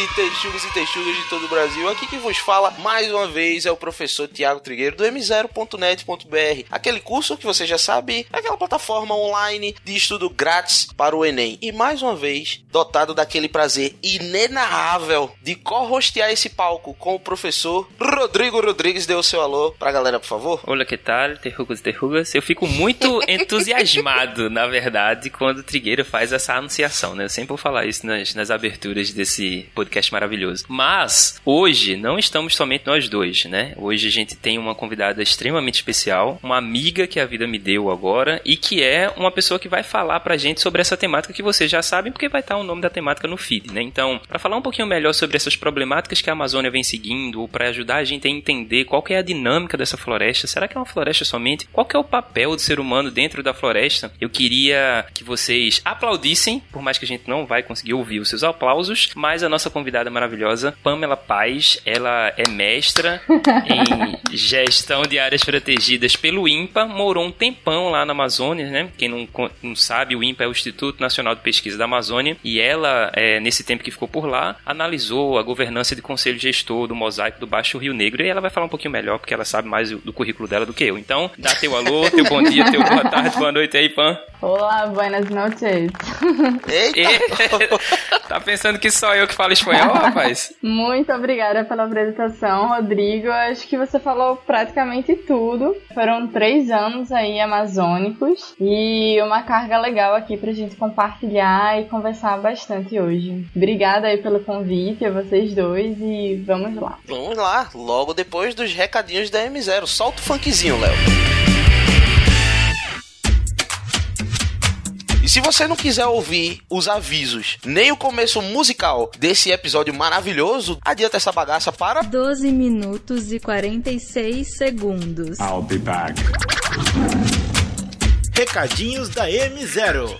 Salve, texugos e texugas de todo o Brasil. Aqui quem vos fala mais uma vez é o professor Tiago Trigueiro do m0.net.br. Aquele curso que você já sabe, é aquela plataforma online de estudo grátis para o Enem. E mais uma vez, dotado daquele prazer inenarrável de co-hostear esse palco com o professor Rodrigo Rodrigues. Dê o seu alô pra galera, por favor. Olá, que tal, terrugas e terrugas? Eu fico muito entusiasmado, na verdade, quando o Trigueiro faz essa anunciação, né? Eu sempre vou falar isso nas, nas aberturas desse podcast maravilhoso. Mas, hoje, não estamos somente nós dois, né? Hoje a gente tem uma convidada extremamente especial, uma amiga que a vida me deu agora e que é uma pessoa que vai falar pra gente sobre essa temática que vocês já sabem, porque vai estar o nome da temática no feed, né? Então, para falar um pouquinho melhor sobre essas problemáticas que a Amazônia vem seguindo, ou para ajudar a gente a entender qual é a dinâmica dessa floresta, será que é uma floresta somente? Qual é o papel do ser humano dentro da floresta? Eu queria que vocês aplaudissem, por mais que a gente não vai conseguir ouvir os seus aplausos, mas a nossa convidada maravilhosa, Pamela Paz, ela é mestra em gestão de áreas protegidas pelo INPA, morou um tempão lá na Amazônia, né? Quem não, não sabe, o INPA é o Instituto Nacional de Pesquisa da Amazônia, e ela, é, nesse tempo que ficou por lá, analisou a governança de conselho gestor do mosaico do Baixo Rio Negro, e ela vai falar um pouquinho melhor, porque ela sabe mais do currículo dela do que eu. Então, dá teu alô, teu bom dia, teu boa tarde, boa noite aí, Pam. Olá, buenas noches. Eita! tá pensando que só eu que falo espanhol, rapaz? Muito obrigada pela apresentação, Rodrigo. Acho que você falou praticamente tudo. Foram três anos aí amazônicos e uma carga legal aqui pra gente compartilhar e conversar bastante hoje. Obrigada aí pelo convite, a vocês dois, e vamos lá. Vamos lá, logo depois dos recadinhos da M0. Solta o funkzinho, Léo. Se você não quiser ouvir os avisos, nem o começo musical desse episódio maravilhoso, adianta essa bagaça para 12 minutos e 46 segundos. I'll be back. Recadinhos da M0.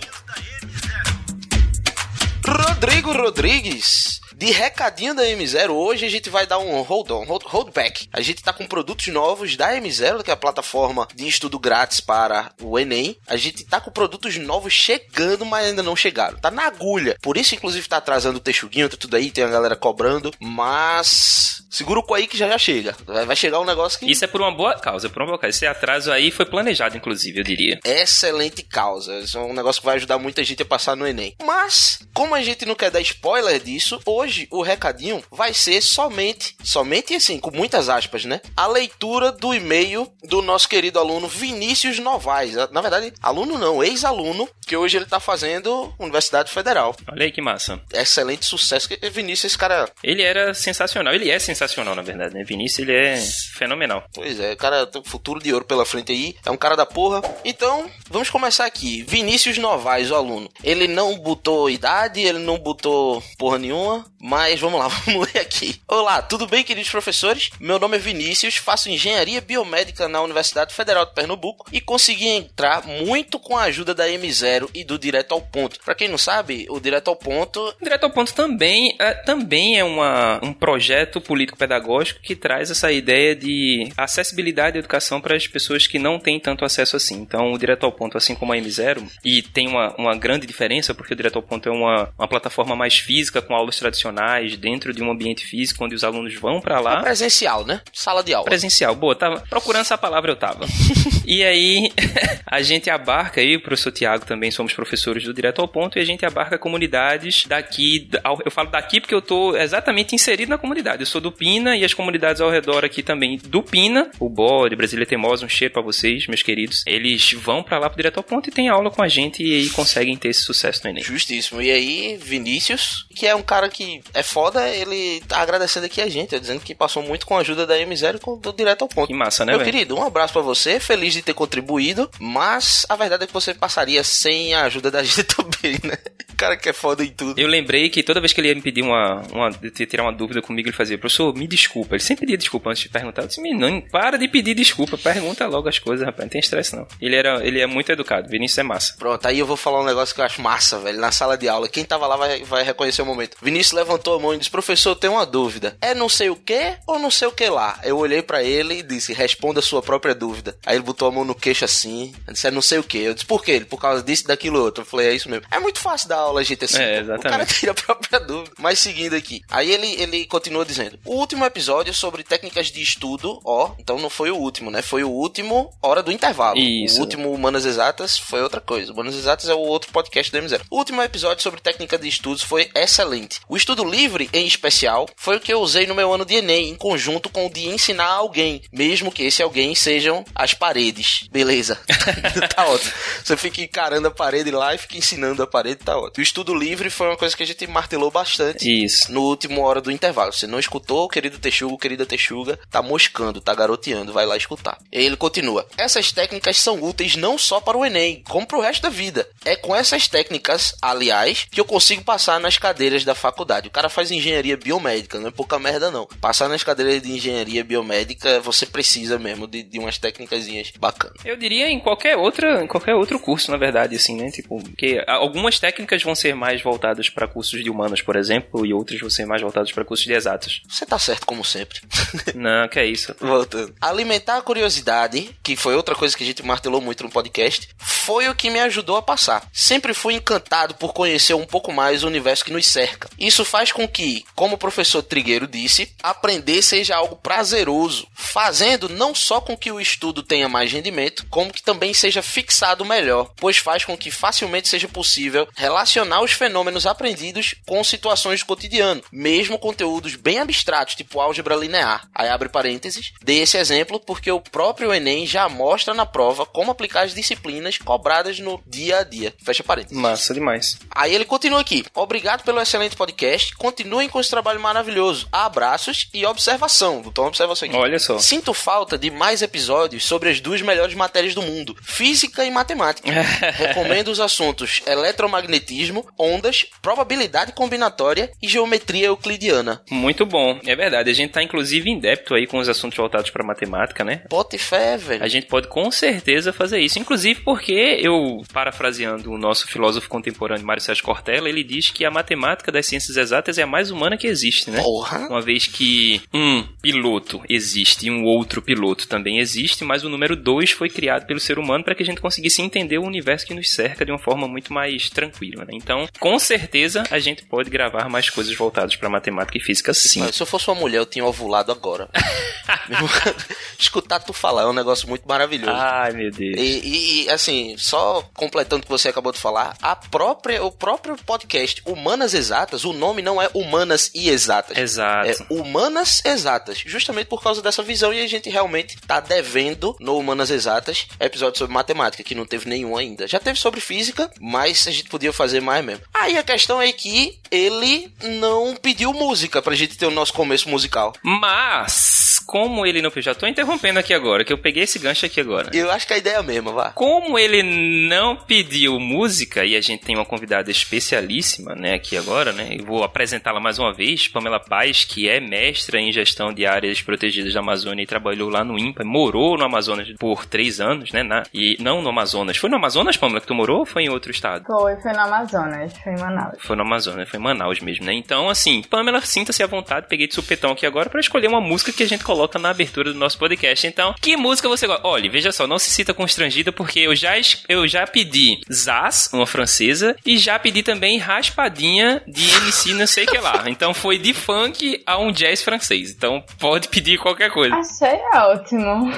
Rodrigo Rodrigues. De recadinho da M0, hoje a gente vai dar um hold on, hold, hold back. A gente tá com produtos novos da M0, que é a plataforma de estudo grátis para o Enem. A gente tá com produtos novos chegando, mas ainda não chegaram. Tá na agulha. Por isso, inclusive, tá atrasando o texuguinho, tá tudo aí, tem a galera cobrando. Mas segura o cu aí que já já chega. Vai, chegar um negócio que. Isso é por uma boa causa, por uma boa causa. Esse atraso aí foi planejado, inclusive, eu diria. Excelente causa. Isso é um negócio que vai ajudar muita gente a passar no Enem. Mas, como a gente não quer dar spoiler disso, hoje o recadinho vai ser somente, somente assim, com muitas aspas, né? A leitura do e-mail do nosso querido aluno Vinícius Novaes. Na verdade, aluno não, ex-aluno, que hoje ele tá fazendo Universidade Federal. Olha aí que massa. Excelente sucesso. Vinícius, esse cara. Ele era sensacional, ele é sensacional, na verdade, né? Vinícius, ele é fenomenal. Pois é, cara tem um futuro de ouro pela frente aí. É um cara da porra. Então, vamos começar aqui. Vinícius Novaes, o aluno. Ele não botou idade, ele não botou porra nenhuma, mas vamos lá, vamos ler aqui. Olá, tudo bem, queridos professores? Meu nome é Vinícius, faço engenharia biomédica na Universidade Federal de Pernambuco e consegui entrar muito com a ajuda da M0 e do Direto ao Ponto. Pra quem não sabe, o Direto ao Ponto. Direto ao Ponto também é, também é uma, um projeto político-pedagógico que traz essa ideia de acessibilidade à educação para as pessoas que não têm tanto acesso assim. Então, o Direto ao Ponto, assim como a M0, e tem uma, uma grande diferença, porque o Direto ao Ponto é uma, uma plataforma mais física, com aulas tradicionais, dentro de um ambiente físico, onde os alunos vão para lá. É presencial, né? Sala de aula. Presencial, boa, tava procurando essa palavra, eu tava. e aí, a gente abarca aí, o professor Tiago também somos professores do Direto ao Ponto, e a gente abarca comunidades daqui, eu falo daqui porque eu tô exatamente inserido na comunidade. Eu sou do Pina e as comunidades ao redor aqui também do Pina, o Bode, Brasília Teimosa, um cheiro para vocês, meus queridos. Eles vão para lá pro Direto ao Ponto e tem aula com a gente e aí conseguem ter esse sucesso no Enem. Justíssimo. E aí, Vinícius, que é um cara que é foda, ele tá agradecendo aqui a gente, dizendo que passou muito com a ajuda da M0 e com do Direto ao Ponto. Que massa, né, Meu velho? querido, um abraço para você, feliz de ter contribuído, mas a verdade é que você passaria sem a ajuda da gente também, né? O cara que é foda em tudo. Eu lembrei que toda vez que ele ia me pedir uma, uma tirar uma dúvida comigo, ele fazia, professor, me desculpa. Ele sempre pedia desculpa antes de perguntar. Eu disse, menino, para de pedir desculpa, pergunta logo as coisas, rapaz, não tem estresse não. Ele, era, ele é muito educado, Vinícius é massa. Pronto, aí eu vou falar um negócio que eu acho massa, velho. Na sala de aula, quem tava lá vai, vai reconhecer o momento. Vinícius levantou a mão e disse: Professor, eu tenho uma dúvida. É não sei o que ou não sei o que lá? Eu olhei pra ele e disse: Responda a sua própria dúvida. Aí ele botou a mão no queixo assim. Eu disse: É não sei o que. Eu disse: Por quê? Ele, por causa disso e daquilo outro. Eu falei: É isso mesmo. É muito fácil dar aula, gente, assim. É, pô. O cara exatamente. tira a própria dúvida. Mas seguindo aqui. Aí ele, ele continua dizendo: O último episódio sobre técnicas de estudo, ó. Então não foi o último, né? Foi o último Hora do Intervalo. Isso. O último Humanas Exatas foi outra coisa. Humanas Exatas é o outro podcast do M0. O último episódio sobre técnica de estudos foi excelente. O estudo livre, em especial, foi o que eu usei no meu ano de Enem, em conjunto com o de ensinar alguém, mesmo que esse alguém sejam as paredes. Beleza. tá ótimo. Você fica encarando a parede lá e fica ensinando a parede, tá ótimo. O estudo livre foi uma coisa que a gente martelou bastante Isso. no último hora do intervalo. Você não escutou, querido Texugo, querida Texuga, tá moscando, tá garoteando, vai lá escutar. Ele continua. Essas técnicas são úteis não só para o Enem, como para o resto da vida. É com essas técnicas, aliás, que eu consigo passar nas cadeiras da faculdade. O cara faz engenharia biomédica, não é pouca merda não. Passar nas cadeiras de engenharia biomédica, você precisa mesmo de, de umas técnicas bacanas. Eu diria em qualquer outra, em qualquer outro curso, na verdade, assim, né? Tipo, que algumas técnicas vão ser mais voltadas para cursos de humanas, por exemplo, e outras vão ser mais voltadas para cursos de exatas. Você tá certo como sempre. Não, que é isso. Voltando. Alimentar a curiosidade, que foi outra coisa que a gente martelou muito no podcast, foi o que me ajudou a passar. Sempre fui encantado por conhecer um pouco mais o universo que nos cerca. Isso faz com que, como o professor Trigueiro disse, aprender seja algo prazeroso, fazendo não só com que o estudo tenha mais rendimento, como que também seja fixado melhor, pois faz com que facilmente seja possível relacionar os fenômenos aprendidos com situações do cotidiano, mesmo conteúdos bem abstratos, tipo álgebra linear. Aí abre parênteses, dei esse exemplo porque o próprio Enem já mostra na prova como aplicar as disciplinas cobradas no dia a dia. Fecha parênteses. Massa demais. Aí ele continua aqui. Obrigado pelo excelente podcast. Continuem com esse trabalho maravilhoso. Abraços e observação. Uma observação aqui. Olha só. Sinto falta de mais episódios sobre as duas melhores matérias do mundo, física e matemática. Recomendo os assuntos eletromagnetismo, ondas, probabilidade combinatória e geometria euclidiana. Muito bom. É verdade. A gente tá inclusive em débito aí com os assuntos voltados para matemática, né? Bote fé, velho. A gente pode com certeza fazer isso. Inclusive porque eu, parafraseando o nosso filósofo contemporâneo Mário Sérgio Cortella, ele diz que a matemática das ciências exatas é a mais humana que existe, né? Porra. Uma vez que um piloto existe e um outro piloto também existe, mas o número dois foi criado pelo ser humano para que a gente conseguisse entender o universo que nos cerca de uma forma muito mais tranquila. Né? Então, com certeza, a gente pode gravar mais coisas voltadas para matemática e física, sim. Mas se eu fosse uma mulher, eu tinha ovulado agora. Escutar tu falar é um negócio muito maravilhoso. Ai, meu Deus. E, e- e, assim, só completando o que você acabou de falar, a própria, o próprio podcast Humanas Exatas, o nome não é Humanas e Exatas. Exato. É Humanas Exatas, justamente por causa dessa visão e a gente realmente tá devendo no Humanas Exatas episódio sobre matemática, que não teve nenhum ainda. Já teve sobre física, mas a gente podia fazer mais mesmo. Aí a questão é que ele não pediu música pra gente ter o nosso começo musical. Mas, como ele não. Já tô interrompendo aqui agora, que eu peguei esse gancho aqui agora. E eu acho que a ideia é a mesma, vá. Como ele não pediu música, e a gente tem uma convidada especialíssima, né, aqui agora, né, eu vou apresentá-la mais uma vez, Pamela Paz, que é mestra em gestão de áreas protegidas da Amazônia e trabalhou lá no INPA, morou no Amazonas por três anos, né, na, e não no Amazonas. Foi no Amazonas, Pamela, que tu morou ou foi em outro estado? Foi, foi no Amazonas, foi em Manaus. Foi no Amazonas, foi em Manaus mesmo, né? Então, assim, Pamela, sinta-se à vontade, peguei de supetão aqui agora pra escolher uma música que a gente coloca na abertura do nosso podcast. Então, que música você gosta? Olha, veja só, não se cita constrangida, porque eu já, eu já pedi Zaz, uma francesa, e já pedi também Raspadinha de MC não sei que lá. Então, foi de funk a um jazz francês. Então, pode pedir qualquer coisa. Achei ótimo.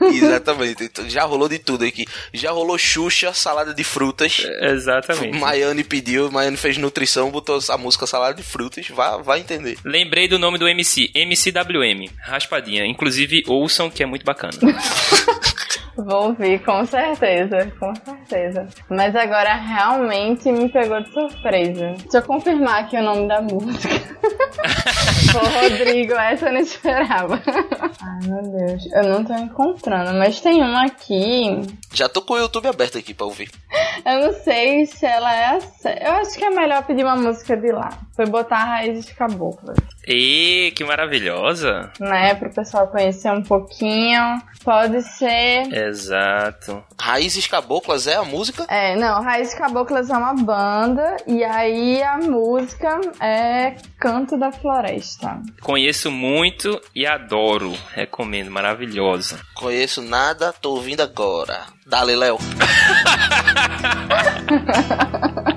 Exatamente. Então, Já rolou de tudo aqui. Já rolou Xuxa, salada de frutas. Exatamente. Maiane pediu, Maiane fez nutrição, botou a música salada de frutas. Vai, vai entender. Lembrei do nome do MC, MCWM, Raspadinha. Inclusive, ouçam que é muito bacana. Vou ouvir, com certeza, com certeza. Mas agora realmente me pegou de surpresa. Deixa eu confirmar aqui o nome da música. Pô, Rodrigo, essa eu não esperava. Ai, meu Deus. Eu não tô encontrando, mas tem uma aqui. Já tô com o YouTube aberto aqui pra ouvir. Eu não sei se ela é a... Eu acho que é melhor pedir uma música de lá. Foi botar raízes caboclas. E que maravilhosa! Né? Pro pessoal conhecer um pouquinho. Pode ser. Exato. Raízes Caboclas é a música? É, não, Raiz Caboclas é uma banda e aí a música é Canto da Floresta. Conheço muito e adoro. Recomendo, maravilhosa. Conheço nada, tô ouvindo agora. Dale, Léo.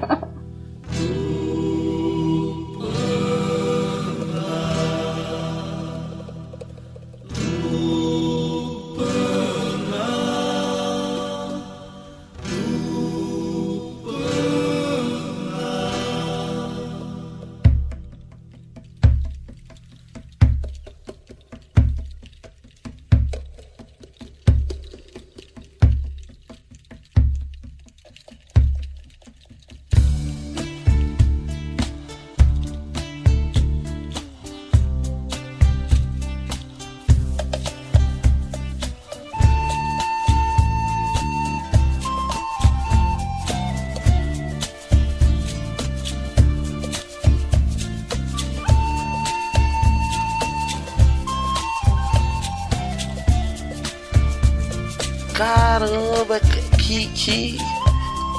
Caramba, que, que,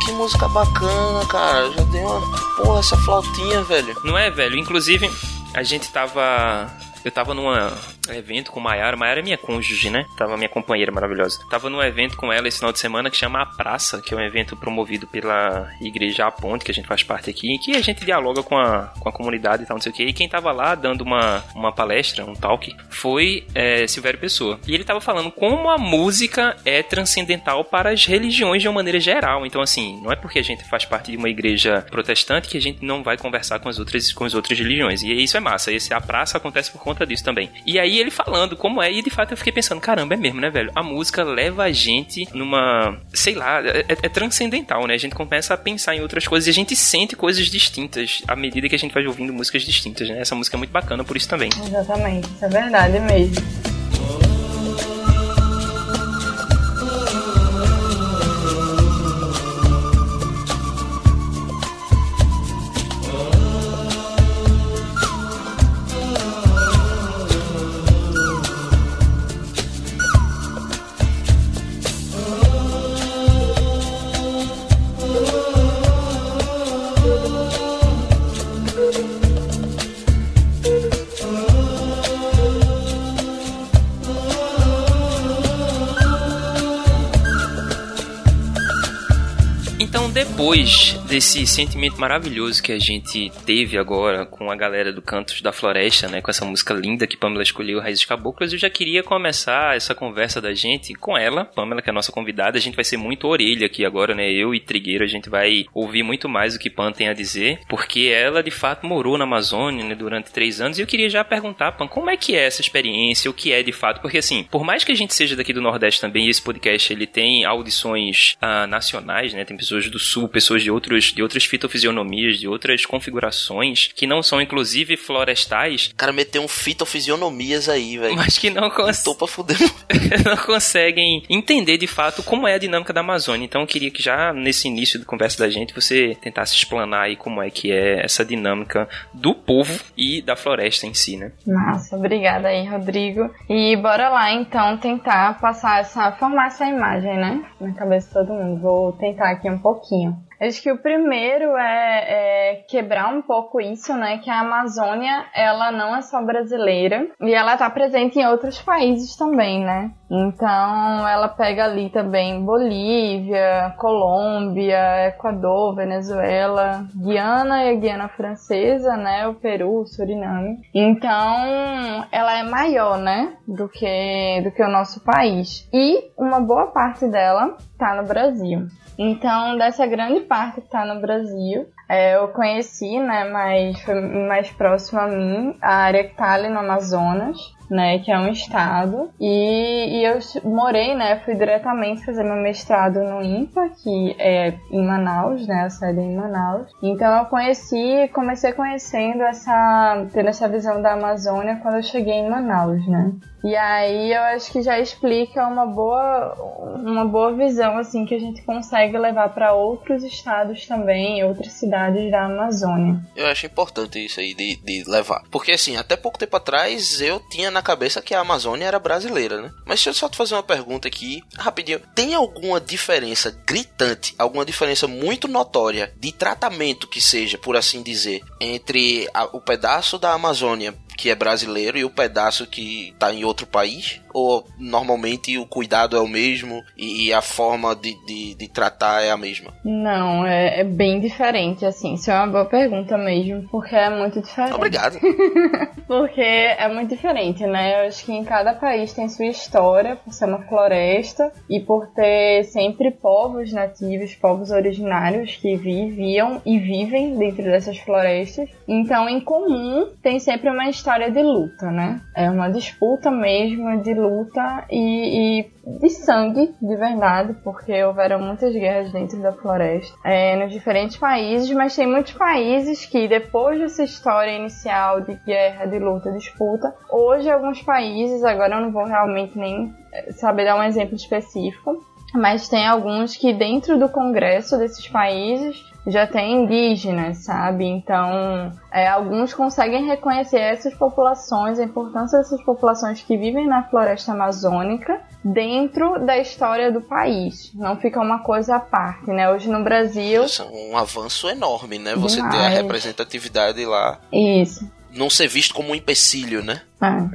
que música bacana, cara. Já dei uma. Porra, essa flautinha, velho. Não é, velho? Inclusive, a gente tava. Eu tava num evento com Maiara. Maiara é minha cônjuge, né? Tava minha companheira maravilhosa. Tava num evento com ela esse final de semana que chama A Praça, que é um evento promovido pela Igreja A Ponte, que a gente faz parte aqui, que a gente dialoga com a, com a comunidade e tal, não sei o que. E quem tava lá dando uma, uma palestra, um talk, foi é, Silvério Pessoa. E ele tava falando como a música é transcendental para as religiões de uma maneira geral. Então, assim, não é porque a gente faz parte de uma igreja protestante que a gente não vai conversar com as outras, com as outras religiões. E isso é massa. Esse, a praça acontece por conta disso também. E aí ele falando como é, e de fato eu fiquei pensando, caramba, é mesmo, né, velho? A música leva a gente numa, sei lá, é, é transcendental, né? A gente começa a pensar em outras coisas e a gente sente coisas distintas à medida que a gente vai ouvindo músicas distintas, né? Essa música é muito bacana por isso também. Exatamente, isso é verdade mesmo. Depois desse sentimento maravilhoso que a gente teve agora com a galera do Cantos da Floresta, né, com essa música linda que Pamela escolheu, Raízes Caboclas, eu já queria começar essa conversa da gente com ela, Pamela, que é a nossa convidada. A gente vai ser muito orelha aqui agora, né? Eu e Trigueiro, a gente vai ouvir muito mais o que Pam tem a dizer, porque ela de fato morou na Amazônia né, durante três anos. E eu queria já perguntar, Pam, como é que é essa experiência, o que é de fato? Porque assim, por mais que a gente seja daqui do Nordeste também, esse podcast ele tem audições ah, nacionais, né? Tem pessoas do sul, pessoas de outros de outras fitofisionomias, de outras configurações, que não são inclusive florestais. O cara meteu um fitofisionomias aí, velho. Mas que não, cons Tô pra fuder. não conseguem entender de fato como é a dinâmica da Amazônia. Então eu queria que já nesse início de conversa da gente você tentasse explanar aí como é que é essa dinâmica do povo e da floresta em si, né? Massa, obrigada aí, Rodrigo. E bora lá então tentar passar essa, formar essa imagem, né? Na cabeça de todo mundo. Vou tentar aqui um pouquinho. Acho que o primeiro é, é, quebrar um pouco isso, né? Que a Amazônia, ela não é só brasileira e ela tá presente em outros países também, né? Então, ela pega ali também Bolívia, Colômbia, Equador, Venezuela, Guiana e a Guiana Francesa, né? O Peru, o Suriname. Então, ela é maior, né? Do que, do que o nosso país. E uma boa parte dela tá no Brasil. Então, dessa grande parte que está no Brasil, é, eu conheci, né, mas foi mais próximo a mim, a área que tá ali no Amazonas, né, que é um estado, e, e eu morei, né, fui diretamente fazer meu mestrado no INPA, que é em Manaus, né, a sede é em Manaus. Então eu conheci, comecei conhecendo essa, tendo essa visão da Amazônia quando eu cheguei em Manaus, né. E aí eu acho que já explica uma boa, uma boa visão assim que a gente consegue levar para outros estados também, outras cidades da Amazônia. Eu acho importante isso aí de, de levar. Porque assim, até pouco tempo atrás eu tinha na cabeça que a Amazônia era brasileira, né? Mas deixa eu só te fazer uma pergunta aqui, rapidinho. Tem alguma diferença gritante, alguma diferença muito notória de tratamento que seja, por assim dizer, entre a, o pedaço da Amazônia que é brasileiro e o pedaço que tá em outro país? Ou normalmente o cuidado é o mesmo e a forma de, de, de tratar é a mesma? Não, é, é, bem diferente, assim. Isso é uma boa pergunta mesmo, porque é muito diferente. Obrigado. porque é muito diferente, né? Eu acho que em cada país tem sua história, por ser uma floresta e por ter sempre povos nativos, povos originários que viviam e vivem dentro dessas florestas. Então, em comum, tem sempre uma história de luta, né? É uma disputa mesmo de luta e, e de sangue, de verdade, porque houveram muitas guerras dentro da floresta, é, nos diferentes países, mas tem muitos países que, depois dessa história inicial de guerra, de luta, disputa, hoje alguns países, agora eu não vou realmente nem é, saber dar um exemplo específico, mas tem alguns que dentro do Congresso desses países já tem indígenas, sabe? Então, é, alguns conseguem reconhecer essas populações, a importância dessas populações que vivem na floresta amazônica dentro da história do país. Não fica uma coisa à parte, né? Hoje no Brasil. Isso é um avanço enorme, né? Você Demais. ter a representatividade lá. Isso não ser visto como um empecilho, né?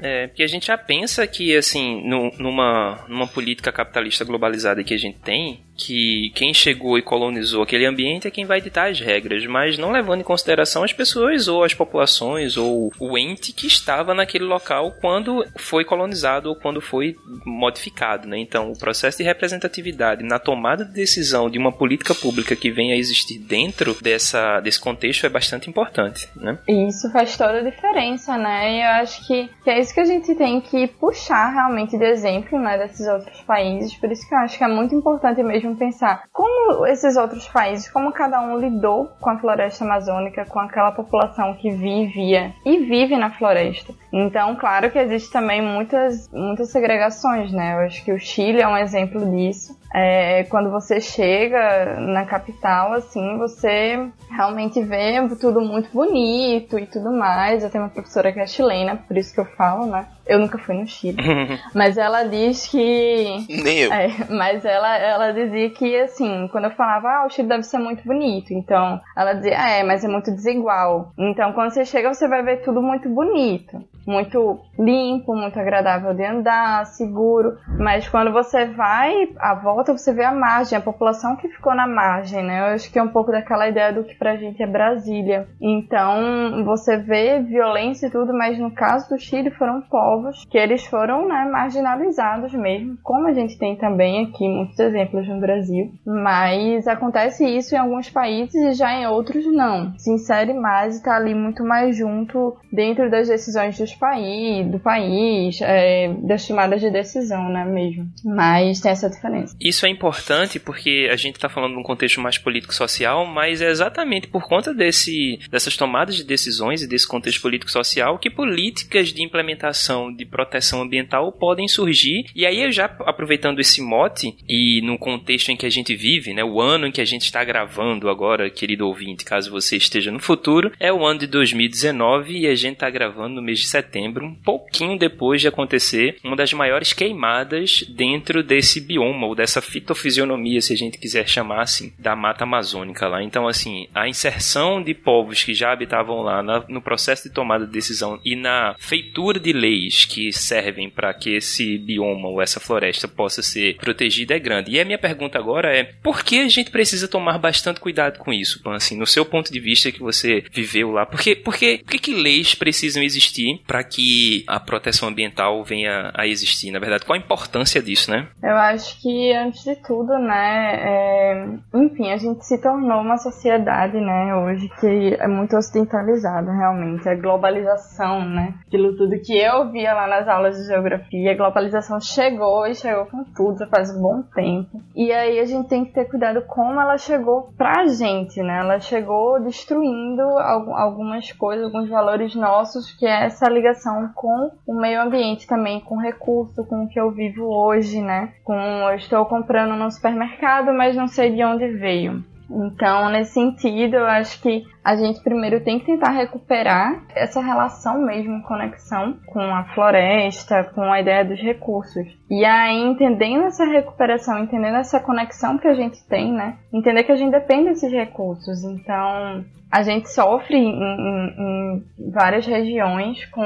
É, porque a gente já pensa que, assim, no, numa, numa política capitalista globalizada que a gente tem, que quem chegou e colonizou aquele ambiente é quem vai ditar as regras, mas não levando em consideração as pessoas ou as populações ou o ente que estava naquele local quando foi colonizado ou quando foi modificado, né? Então, o processo de representatividade na tomada de decisão de uma política pública que venha a existir dentro dessa, desse contexto é bastante importante, né? Isso faz toda a diferença, né? Eu acho que, que é isso que a gente tem que puxar realmente de exemplo, né, desses outros países, por isso que eu acho que é muito importante mesmo pensar como esses outros países, como cada um lidou com a floresta amazônica, com aquela população que vivia e vive na floresta. Então, claro que existe também muitas, muitas segregações, né? Eu acho que o Chile é um exemplo disso. É, quando você chega na capital, assim, você realmente vê tudo muito bonito e tudo mais. Eu tenho uma professora que é chilena, por isso que eu falo, né? Eu nunca fui no Chile. mas ela diz que. Nem eu. É, mas ela, ela dizia que, assim, quando eu falava, ah, o Chile deve ser muito bonito. Então, ela dizia, ah, é, mas é muito desigual. Então, quando você chega, você vai ver tudo muito bonito. Muito limpo, muito agradável de andar, seguro. Mas quando você vai à volta, você vê a margem, a população que ficou na margem, né? Eu acho que é um pouco daquela ideia do que pra gente é Brasília. Então, você vê violência e tudo, mas no caso do Chile foram povos que eles foram né, marginalizados mesmo, como a gente tem também aqui muitos exemplos no Brasil. Mas acontece isso em alguns países e já em outros não. Se insere mais e está ali muito mais junto dentro das decisões dos país, do país, é, das tomadas de decisão, né, mesmo. Mas tem essa diferença. Isso é importante porque a gente está falando de um contexto mais político-social, mas é exatamente por conta desse, dessas tomadas de decisões e desse contexto político-social que políticas de implementação de proteção ambiental podem surgir. E aí, eu já aproveitando esse mote e no contexto em que a gente vive, né, o ano em que a gente está gravando agora, querido ouvinte, caso você esteja no futuro, é o ano de 2019 e a gente está gravando no mês de setembro, um pouquinho depois de acontecer uma das maiores queimadas dentro desse bioma ou dessa fitofisionomia, se a gente quiser chamar assim, da mata amazônica lá. Então, assim, a inserção de povos que já habitavam lá na, no processo de tomada de decisão e na feitura de leis que servem para que esse bioma ou essa floresta possa ser protegida é grande. E a minha pergunta agora é: por que a gente precisa tomar bastante cuidado com isso, Pan? Assim, no seu ponto de vista que você viveu lá, por que, por que leis precisam existir para que a proteção ambiental venha a existir? Na verdade, qual a importância disso, né? Eu acho que, antes de tudo, né, é... enfim, a gente se tornou uma sociedade, né, hoje que é muito ocidentalizada, realmente. A globalização, né, aquilo tudo que eu vi via lá nas aulas de geografia, a globalização chegou e chegou com tudo já faz um bom tempo. E aí a gente tem que ter cuidado como ela chegou pra gente, né? Ela chegou destruindo algumas coisas, alguns valores nossos, que é essa ligação com o meio ambiente também, com recurso, com o que eu vivo hoje, né? Com eu estou comprando no supermercado, mas não sei de onde veio. Então, nesse sentido, eu acho que a gente primeiro tem que tentar recuperar essa relação mesmo, conexão com a floresta, com a ideia dos recursos. E aí, entendendo essa recuperação, entendendo essa conexão que a gente tem, né? Entender que a gente depende desses recursos. Então, a gente sofre em, em, em várias regiões com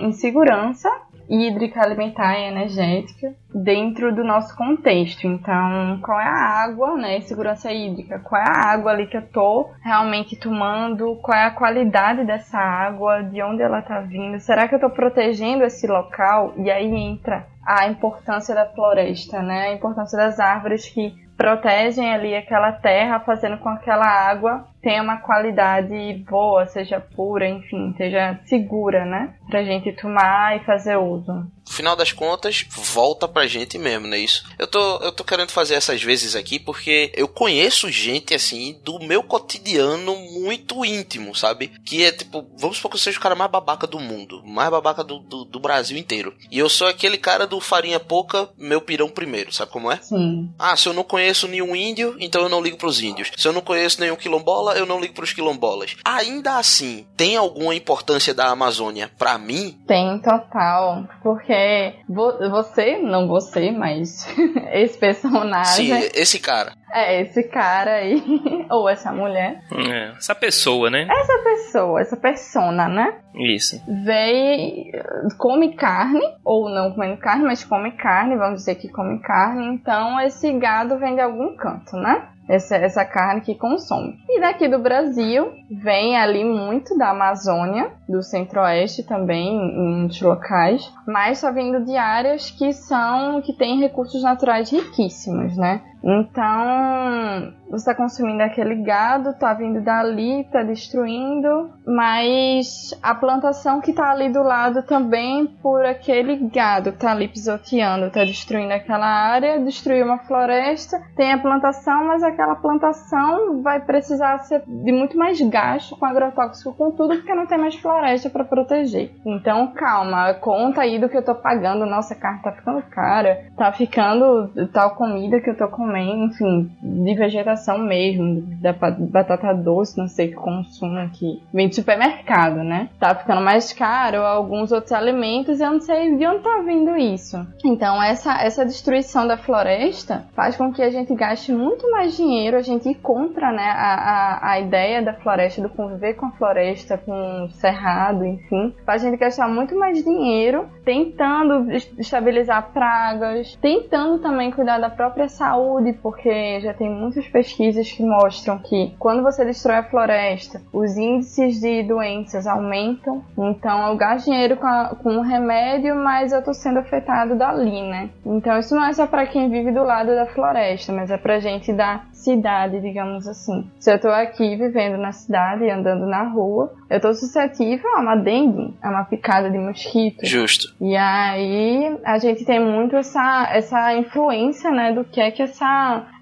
insegurança hídrica, alimentar e energética dentro do nosso contexto. Então, qual é a água, né? Segurança hídrica. Qual é a água ali que eu tô realmente tomando? Qual é a qualidade dessa água? De onde ela tá vindo? Será que eu tô protegendo esse local? E aí entra a importância da floresta, né? A importância das árvores que protegem ali aquela terra, fazendo com que aquela água tenha uma qualidade boa, seja pura, enfim, seja segura, né? Pra gente tomar e fazer uso final das contas, volta pra gente mesmo, não é isso? Eu tô, eu tô querendo fazer essas vezes aqui porque eu conheço gente, assim, do meu cotidiano muito íntimo, sabe? Que é tipo, vamos supor que eu seja o cara mais babaca do mundo, mais babaca do, do, do Brasil inteiro. E eu sou aquele cara do farinha pouca, meu pirão primeiro, sabe como é? Sim. Ah, se eu não conheço nenhum índio, então eu não ligo pros índios. Se eu não conheço nenhum quilombola, eu não ligo pros quilombolas. Ainda assim, tem alguma importância da Amazônia para mim? Tem, total. Porque é você, não você, mas esse personagem. Sim, esse cara. É, esse cara aí, ou essa mulher. É, essa pessoa, né? Essa pessoa, essa persona, né? Isso. Vem, come carne, ou não comendo carne, mas come carne, vamos dizer que come carne, então esse gado vem de algum canto, né? Essa, essa carne que consome. E daqui do Brasil vem ali muito da Amazônia, do Centro-Oeste também, em muitos locais, mas só vindo de áreas que são que têm recursos naturais riquíssimos, né? Então, você está consumindo aquele gado, está vindo dali, está destruindo, mas a plantação que está ali do lado também por aquele gado que está ali pisoteando, está destruindo aquela área, destruiu uma floresta, tem a plantação, mas aquela plantação vai precisar ser de muito mais gasto com agrotóxico, com tudo, porque não tem mais floresta para proteger. Então, calma, conta aí do que eu estou pagando, nossa, carne está ficando cara, está ficando tal comida que eu estou comendo enfim, de vegetação mesmo, da batata doce, não sei que consumo aqui. Vem de supermercado, né? Tá ficando mais caro alguns outros alimentos eu não sei de onde tá vindo isso. Então, essa, essa destruição da floresta faz com que a gente gaste muito mais dinheiro, a gente compra, né, a, a, a ideia da floresta, do conviver com a floresta, com o cerrado, enfim, faz a gente gastar muito mais dinheiro tentando estabilizar pragas, tentando também cuidar da própria saúde porque já tem muitas pesquisas que mostram que quando você destrói a floresta, os índices de doenças aumentam. Então eu gasto dinheiro com, a, com o remédio, mas eu tô sendo afetado dali, né? Então isso não é só para quem vive do lado da floresta, mas é pra gente da cidade, digamos assim. Se eu tô aqui vivendo na cidade, andando na rua, eu tô suscetível a uma dengue, a uma picada de mosquito. Justo. E aí a gente tem muito essa, essa influência, né, do que é que essa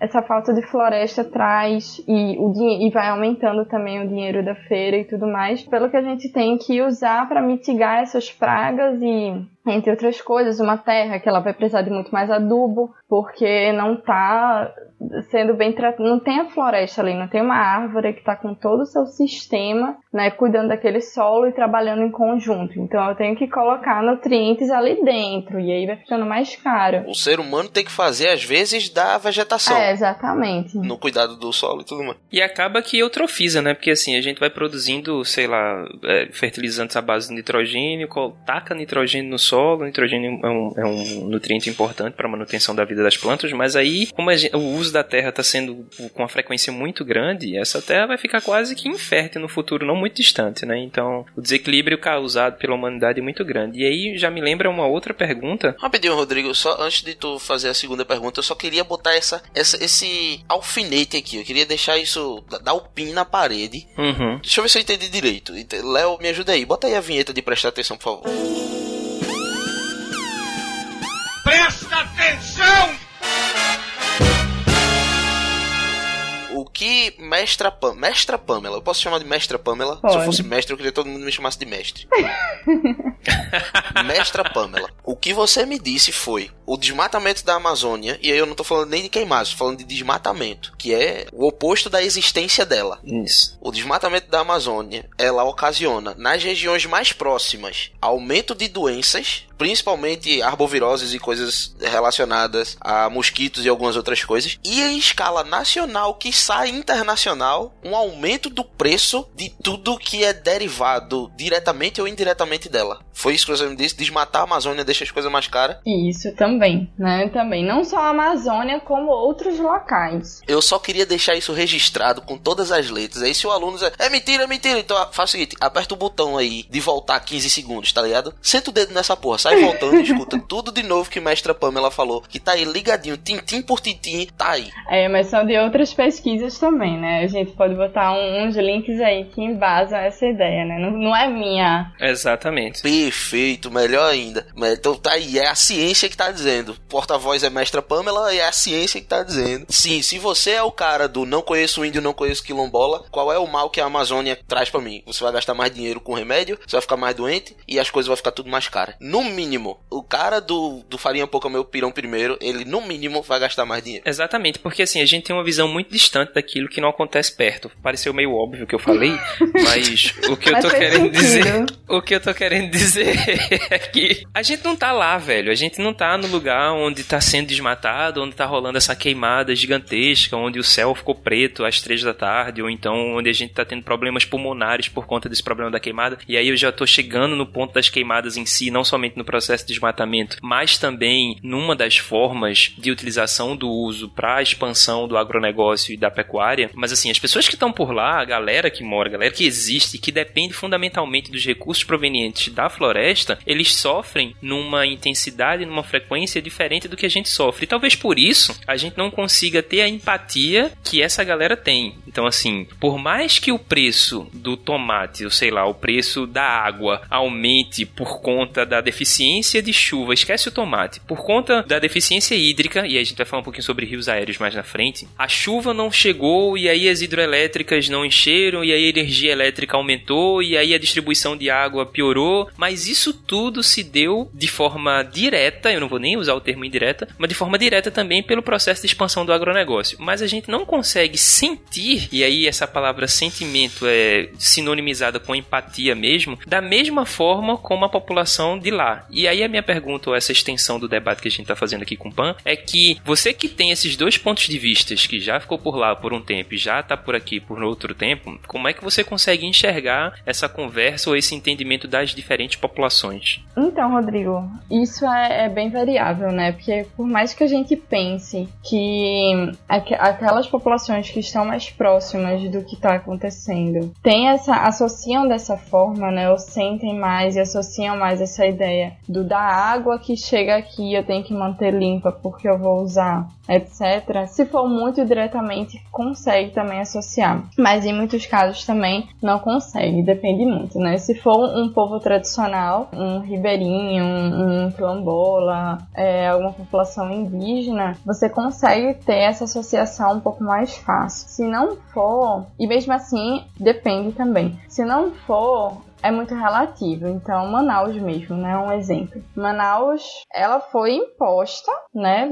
essa, falta de floresta traz e, o, e vai aumentando também o dinheiro da feira e tudo mais, pelo que a gente tem que usar para mitigar essas pragas e entre outras coisas, uma terra que ela vai precisar de muito mais adubo, porque não está sendo bem tratada, não tem a floresta ali, não tem uma árvore que está com todo o seu sistema, né, cuidando daquele solo e trabalhando em conjunto. Então eu tenho que colocar nutrientes ali dentro e aí vai ficando mais caro. O ser humano tem que fazer às vezes da vegetação. É, exatamente. No cuidado do solo e tudo mais. E acaba que eutrofiza, né? Porque assim, a gente vai produzindo, sei lá, é, fertilizantes à base de nitrogênio, taca nitrogênio no solo, o nitrogênio é um, é um nutriente importante para a manutenção da vida das plantas, mas aí, como gente, o uso da terra está sendo com uma frequência muito grande, essa terra vai ficar quase que infértil no futuro não muito distante, né? Então, o desequilíbrio causado pela humanidade é muito grande. E aí já me lembra uma outra pergunta. Rapidinho, Rodrigo, só antes de tu fazer a segunda pergunta, eu só queria botar essa, essa esse alfinete aqui. Eu queria deixar isso, dar o pin na parede. Uhum. Deixa eu ver se eu entendi direito. Léo, me ajuda aí. Bota aí a vinheta de prestar atenção, por favor. Atenção! O que mestra Pam... Mestra Pamela, eu posso chamar de mestra Pamela? Se eu Pode. fosse mestre, eu queria que todo mundo me chamasse de mestre. mestra Pamela, o que você me disse foi o desmatamento da Amazônia, e aí eu não tô falando nem de queimar, tô falando de desmatamento, que é o oposto da existência dela. Isso. O desmatamento da Amazônia, ela ocasiona nas regiões mais próximas aumento de doenças, principalmente arboviroses e coisas relacionadas a mosquitos e algumas outras coisas, e em escala nacional, que sai internacional, um aumento do preço de tudo que é derivado diretamente ou indiretamente dela. Foi isso que você me disse, desmatar a Amazônia deixa as coisas mais caras. Isso também, né? Também. Não só a Amazônia, como outros locais. Eu só queria deixar isso registrado com todas as letras. Aí se o aluno dizer, é mentira, é mentira, então faz o seguinte, aperta o botão aí de voltar 15 segundos, tá ligado? Senta o dedo nessa porra, sai voltando e escuta tudo de novo que mestra Pamela falou, que tá aí ligadinho, tintim por tintim, tá aí. É, mas são de outras pesquisas também, né? A gente pode botar um- uns links aí que embasam essa ideia, né? Não, não é minha. Exatamente. Perfeito, melhor ainda. Então tá aí, é a ciência que tá dizendo. Porta-voz é mestra Pamela e é a ciência que tá dizendo. Sim, se você é o cara do não conheço índio, não conheço quilombola, qual é o mal que a Amazônia traz pra mim? Você vai gastar mais dinheiro com remédio, você vai ficar mais doente e as coisas vão ficar tudo mais caras. No mínimo, o cara do, do farinha pouca meu pirão primeiro, ele no mínimo vai gastar mais dinheiro. Exatamente, porque assim, a gente tem uma visão muito distante daquilo que não acontece perto. Pareceu meio óbvio o que eu falei, mas o que eu tô querendo sentido. dizer. O que eu tô querendo dizer é que a gente não tá lá, velho. A gente não tá no lugar onde tá sendo desmatado, onde tá rolando essa queimada gigantesca, onde o céu ficou preto às três da tarde, ou então onde a gente tá tendo problemas pulmonares por conta desse problema da queimada. E aí eu já tô chegando no ponto das queimadas em si, não somente no processo de desmatamento, mas também numa das formas de utilização do uso para a expansão do agronegócio e da pecuária. Mas assim, as pessoas que estão por lá, a galera que mora, a galera que existe, que depende fundamentalmente dos recursos provenientes da floresta, eles sofrem numa intensidade, numa frequência diferente do que a gente sofre. E talvez por isso a gente não consiga ter a empatia que essa galera tem. Então, assim, por mais que o preço do tomate, ou sei lá, o preço da água aumente por conta da deficiência de chuva, esquece o tomate, por conta da deficiência hídrica, e a gente vai falar um pouquinho sobre rios aéreos mais na frente, a chuva não chegou e aí as hidroelétricas não encheram e aí a energia elétrica aumentou e aí a distribuição de água piorou, mas isso tudo se deu de forma direta, eu não vou nem usar o termo indireta, mas de forma direta também pelo processo de expansão do agronegócio. Mas a gente não consegue sentir, e aí essa palavra sentimento é sinonimizada com empatia mesmo, da mesma forma como a população de lá. E aí a minha pergunta, ou essa extensão do debate que a gente está fazendo aqui com o PAN, é que você que tem esses dois pontos de vista, que já ficou por lá por um tempo e já está por aqui por outro tempo, como é que você consegue enxergar essa conversa ou esse entendimento das diferentes populações? Então, Rodrigo, isso é, é bem variável, né? Porque por mais que a gente pense que aqu- aquelas populações que estão mais próximas do que está acontecendo tem essa, associam dessa forma, né? Ou sentem mais e associam mais essa ideia do da água que chega aqui eu tenho que manter limpa porque eu vou usar, etc. Se for muito diretamente, consegue também associar. Mas em muitos casos também não consegue, depende muito, né? Se for um povo tradicional, um ribeirinho, um, um quilombola, é, alguma população indígena, você consegue ter essa associação um pouco mais fácil. Se não for, e mesmo assim depende também. Se não for, é muito relativo. Então, Manaus mesmo, né? Um exemplo. Manaus, ela foi imposta, né?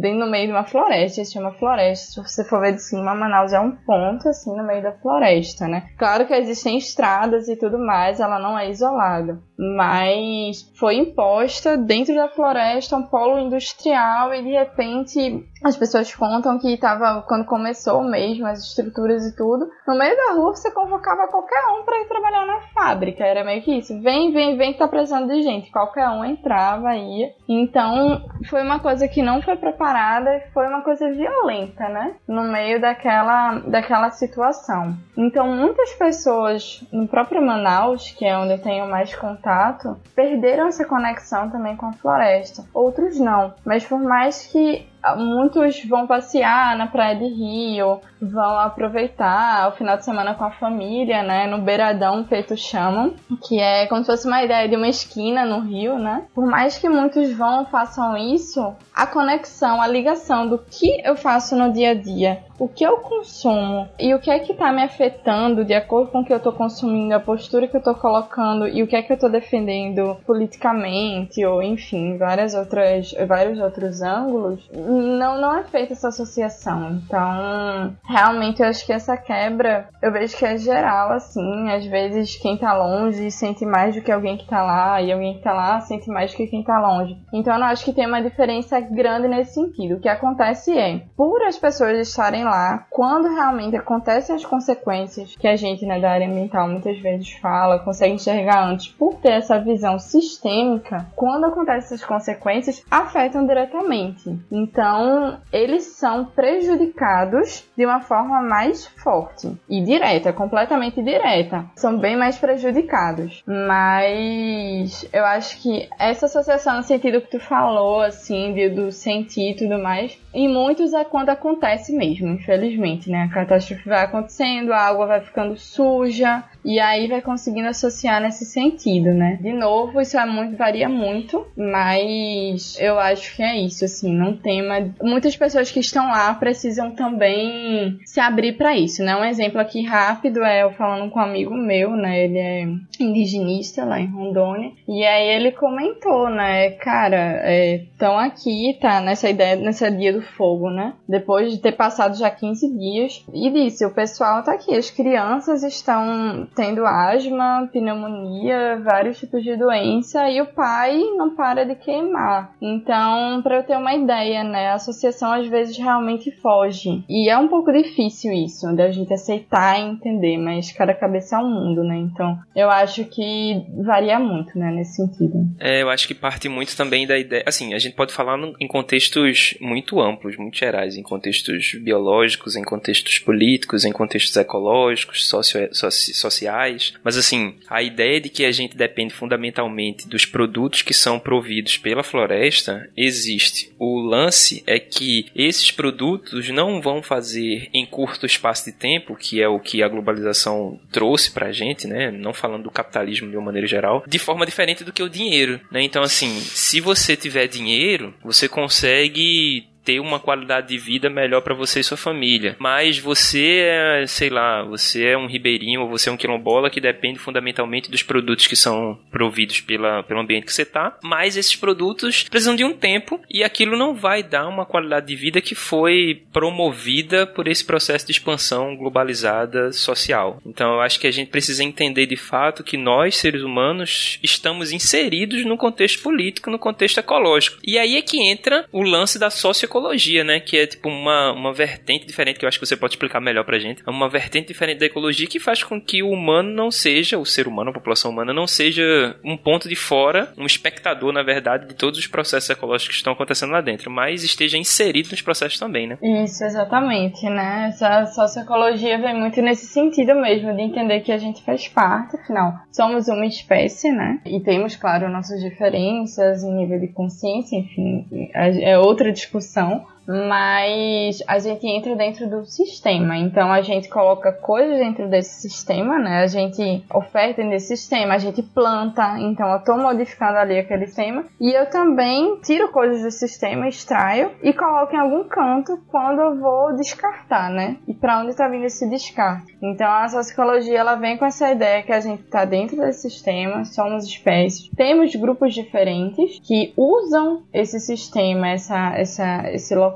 Bem no meio de uma floresta. Se chama floresta. Se você for ver de cima, Manaus é um ponto, assim, no meio da floresta, né? Claro que existem estradas e tudo mais, ela não é isolada. Mas foi imposta dentro da floresta um polo industrial e de repente as pessoas contam que estava quando começou mesmo as estruturas e tudo, no meio da rua você convocava qualquer um para ir trabalhar na fábrica, era meio que isso. Vem, vem, vem que tá precisando de gente. Qualquer um entrava, ia. Então, foi uma coisa que não foi preparada, foi uma coisa violenta, né? No meio daquela daquela situação. Então, muitas pessoas no próprio Manaus, que é onde eu tenho mais contato, perderam essa conexão também com a floresta. Outros não, mas por mais que muitos vão passear na praia de Rio, vão aproveitar o final de semana com a família, né? No Beiradão Feito Chamam, que é como se fosse uma ideia de uma esquina no Rio, né? Por mais que muitos vão façam isso, a conexão, a ligação do que eu faço no dia a dia, o que eu consumo e o que é que tá me afetando de acordo com o que eu tô consumindo, a postura que eu tô colocando e o que é que eu tô defendendo politicamente ou enfim, várias outras, vários outros ângulos, não, não é feita essa associação. Então, realmente eu acho que essa quebra, eu vejo que é geral, assim, às vezes quem tá longe sente mais do que alguém que tá lá, e alguém que tá lá sente mais do que quem tá longe. Então eu não acho que tem uma diferença grande nesse sentido. O que acontece é, por as pessoas estarem quando realmente acontecem as consequências que a gente né, da área ambiental muitas vezes fala, consegue enxergar antes, por ter essa visão sistêmica, quando acontecem essas consequências, afetam diretamente. Então, eles são prejudicados de uma forma mais forte e direta, completamente direta. São bem mais prejudicados. Mas eu acho que essa associação no sentido que tu falou, assim, do sentir e tudo mais, em muitos é quando acontece mesmo, infelizmente, né? A catástrofe vai acontecendo, a água vai ficando suja, e aí vai conseguindo associar nesse sentido, né? De novo, isso é muito, varia muito, mas eu acho que é isso, assim, não tem uma... Muitas pessoas que estão lá precisam também se abrir para isso, né? Um exemplo aqui rápido é eu falando com um amigo meu, né? Ele é indigenista lá em Rondônia, e aí ele comentou, né? Cara, estão é, aqui, tá? Nessa ideia, nessa dia do fogo, né? Depois de ter passado já 15 dias, e disse, o pessoal tá aqui, as crianças estão tendo asma, pneumonia, vários tipos de doença e o pai não para de queimar. Então, para eu ter uma ideia, né, a associação às vezes realmente foge. E é um pouco difícil isso, da gente aceitar e entender, mas cada cabeça é um mundo, né? Então, eu acho que varia muito, né, nesse sentido. É, eu acho que parte muito também da ideia, assim, a gente pode falar em contextos muito amplos, muito gerais, em contextos biológicos, em contextos políticos, em contextos ecológicos, socio, soci, sociais, mas assim, a ideia de que a gente depende fundamentalmente dos produtos que são providos pela floresta existe. O lance é que esses produtos não vão fazer em curto espaço de tempo, que é o que a globalização trouxe pra gente, né? Não falando do capitalismo de uma maneira geral, de forma diferente do que o dinheiro, né? Então assim, se você tiver dinheiro, você consegue ter uma qualidade de vida melhor para você e sua família. Mas você é, sei lá, você é um ribeirinho ou você é um quilombola que depende fundamentalmente dos produtos que são providos pela, pelo ambiente que você tá. Mas esses produtos precisam de um tempo e aquilo não vai dar uma qualidade de vida que foi promovida por esse processo de expansão globalizada social. Então eu acho que a gente precisa entender de fato que nós, seres humanos, estamos inseridos no contexto político, no contexto ecológico. E aí é que entra o lance da socioeconomia ecologia, né? Que é tipo uma, uma vertente diferente, que eu acho que você pode explicar melhor pra gente. É uma vertente diferente da ecologia que faz com que o humano não seja, o ser humano, a população humana, não seja um ponto de fora, um espectador, na verdade, de todos os processos ecológicos que estão acontecendo lá dentro, mas esteja inserido nos processos também, né? Isso, exatamente, né? Essa socioecologia vem muito nesse sentido mesmo, de entender que a gente faz parte, afinal, somos uma espécie, né? E temos, claro, nossas diferenças em nível de consciência, enfim, é outra discussão ação mas a gente entra dentro do sistema. Então a gente coloca coisas dentro desse sistema, né? A gente oferta nesse sistema, a gente planta, então eu estou modificando ali aquele sistema. E eu também tiro coisas do sistema, extraio e coloco em algum canto quando eu vou descartar, né? E para onde está vindo esse descarte? Então a sociologia ela vem com essa ideia que a gente está dentro desse sistema, somos espécies, temos grupos diferentes que usam esse sistema, essa, essa, esse local,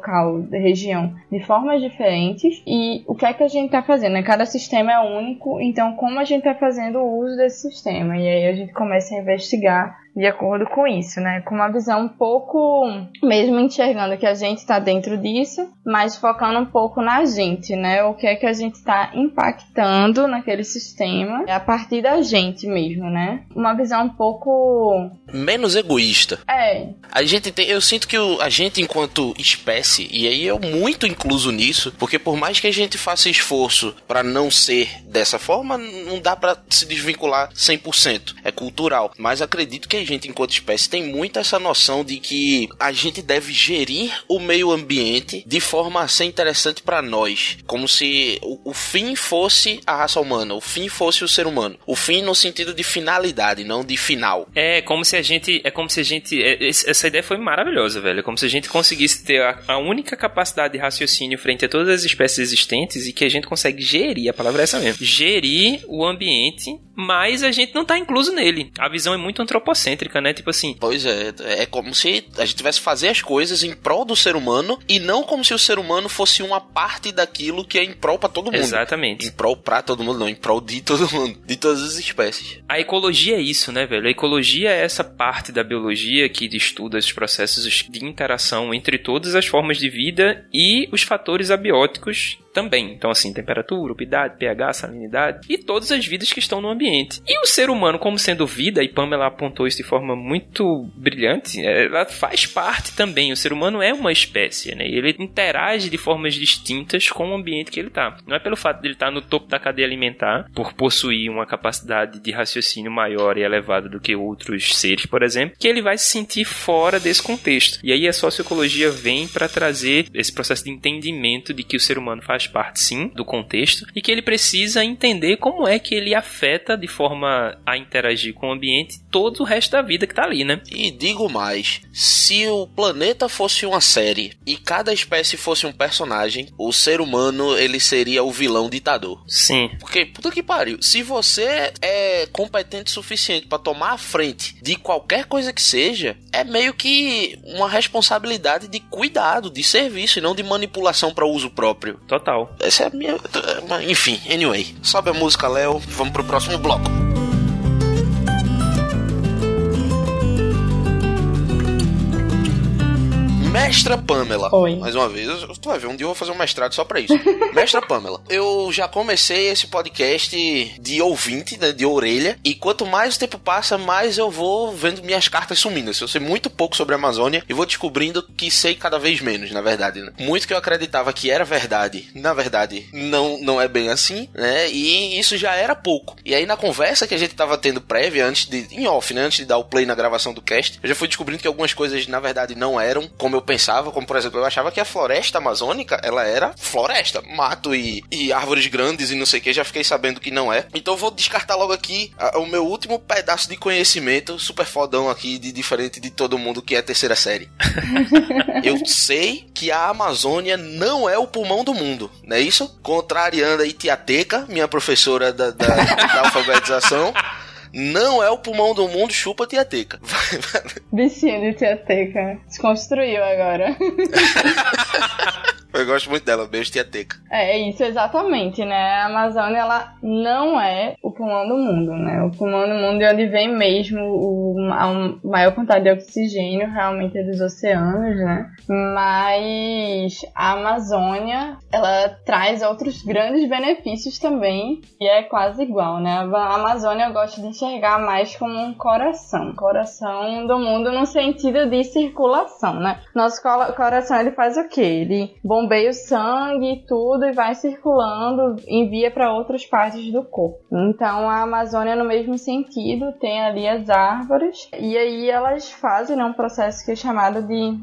região, de formas diferentes. E o que é que a gente está fazendo? Cada sistema é único, então como a gente está fazendo o uso desse sistema? E aí a gente começa a investigar de acordo com isso, né? Com uma visão um pouco, mesmo enxergando que a gente está dentro disso, mas focando um pouco na gente, né? O que é que a gente está impactando naquele sistema a partir da gente mesmo, né? Uma visão um pouco menos egoísta. É. A gente tem, eu sinto que o, a gente enquanto espécie e aí eu muito incluso nisso, porque por mais que a gente faça esforço para não ser dessa forma, não dá para se desvincular 100%. É cultural, mas acredito que a gente, enquanto espécie, tem muito essa noção de que a gente deve gerir o meio ambiente de forma a ser interessante para nós. Como se o, o fim fosse a raça humana, o fim fosse o ser humano. O fim no sentido de finalidade, não de final. É como se a gente. É como se a gente. é, essa ideia foi maravilhosa, velho. É como se a gente conseguisse ter a, a única capacidade de raciocínio frente a todas as espécies existentes e que a gente consegue gerir, a palavra é essa mesmo. Gerir o ambiente, mas a gente não tá incluso nele. A visão é muito antropocêntrica, né? Tipo assim. Pois é, é como se a gente tivesse fazer as coisas em prol do ser humano e não como se o ser humano fosse uma parte daquilo que é em prol pra todo mundo. Exatamente. Em prol pra todo mundo, não, em prol de todo mundo, de todas as espécies. A ecologia é isso, né, velho? A ecologia é essa parte da biologia que estuda os processos de interação entre todas as formas de vida e os fatores abióticos também. Então, assim, temperatura, umidade, pH, salinidade e todas as vidas que estão no ambiente. E o ser humano, como sendo vida, e Pamela apontou isso de forma muito brilhante, ela faz parte também. O ser humano é uma espécie, né? Ele interage de formas distintas com o ambiente que ele tá. Não é pelo fato de ele estar no topo da cadeia alimentar, por possuir uma capacidade de raciocínio maior e elevada do que outros seres, por exemplo, que ele vai se sentir fora desse contexto. E aí a sociologia vem para trazer esse processo de entendimento de que o ser humano faz parte sim do contexto e que ele precisa entender como é que ele afeta de forma a interagir com o ambiente todo o resto da vida que tá ali, né? E digo mais, se o planeta fosse uma série e cada espécie fosse um personagem, o ser humano ele seria o vilão ditador. Sim. Porque, puta que pariu, se você é competente o suficiente pra tomar a frente de qualquer coisa que seja, é meio que uma responsabilidade de cuidado, de serviço e não de manipulação pra uso próprio. Total. Essa é a minha. Enfim, anyway. Sobe a música, Léo. Vamos pro próximo bloco. Mestra Pamela. Oi. Mais uma vez, tu vai ver, um dia eu vou fazer um mestrado só pra isso. Mestra Pamela. Eu já comecei esse podcast de ouvinte, né, de orelha, e quanto mais o tempo passa, mais eu vou vendo minhas cartas sumindo. Eu sei muito pouco sobre a Amazônia e vou descobrindo que sei cada vez menos, na verdade. Né? Muito que eu acreditava que era verdade, na verdade, não, não é bem assim, né? E isso já era pouco. E aí na conversa que a gente tava tendo prévia, antes de. em off, né? Antes de dar o play na gravação do cast, eu já fui descobrindo que algumas coisas, na verdade, não eram como eu pensava, como por exemplo, eu achava que a floresta amazônica, ela era floresta, mato e, e árvores grandes e não sei o que, já fiquei sabendo que não é. Então eu vou descartar logo aqui ah, o meu último pedaço de conhecimento, super fodão aqui, de diferente de todo mundo que é terceira série. eu sei que a Amazônia não é o pulmão do mundo, não é isso? Contrariando aí Tia Teca, minha professora da, da, da alfabetização. Não é o pulmão do mundo, chupa Tia Teca. Bichinho de tia Teca. Desconstruiu agora. Eu gosto muito dela, beijo Tia Teca. É isso, exatamente, né? A Amazônia, ela não é o pulmão do mundo, né? O pulmão do mundo é onde vem mesmo o, a maior quantidade de oxigênio, realmente, é dos oceanos, né? Mas a Amazônia, ela traz outros grandes benefícios também, e é quase igual, né? A Amazônia eu gosto de enxergar mais como um coração. Coração do mundo no sentido de circulação, né? Nosso coração, ele faz o quê? Ele bombeia o sangue e tudo e vai circulando, envia para outras partes do corpo. Então a Amazônia, no mesmo sentido, tem ali as árvores e aí elas fazem né, um processo que é chamado de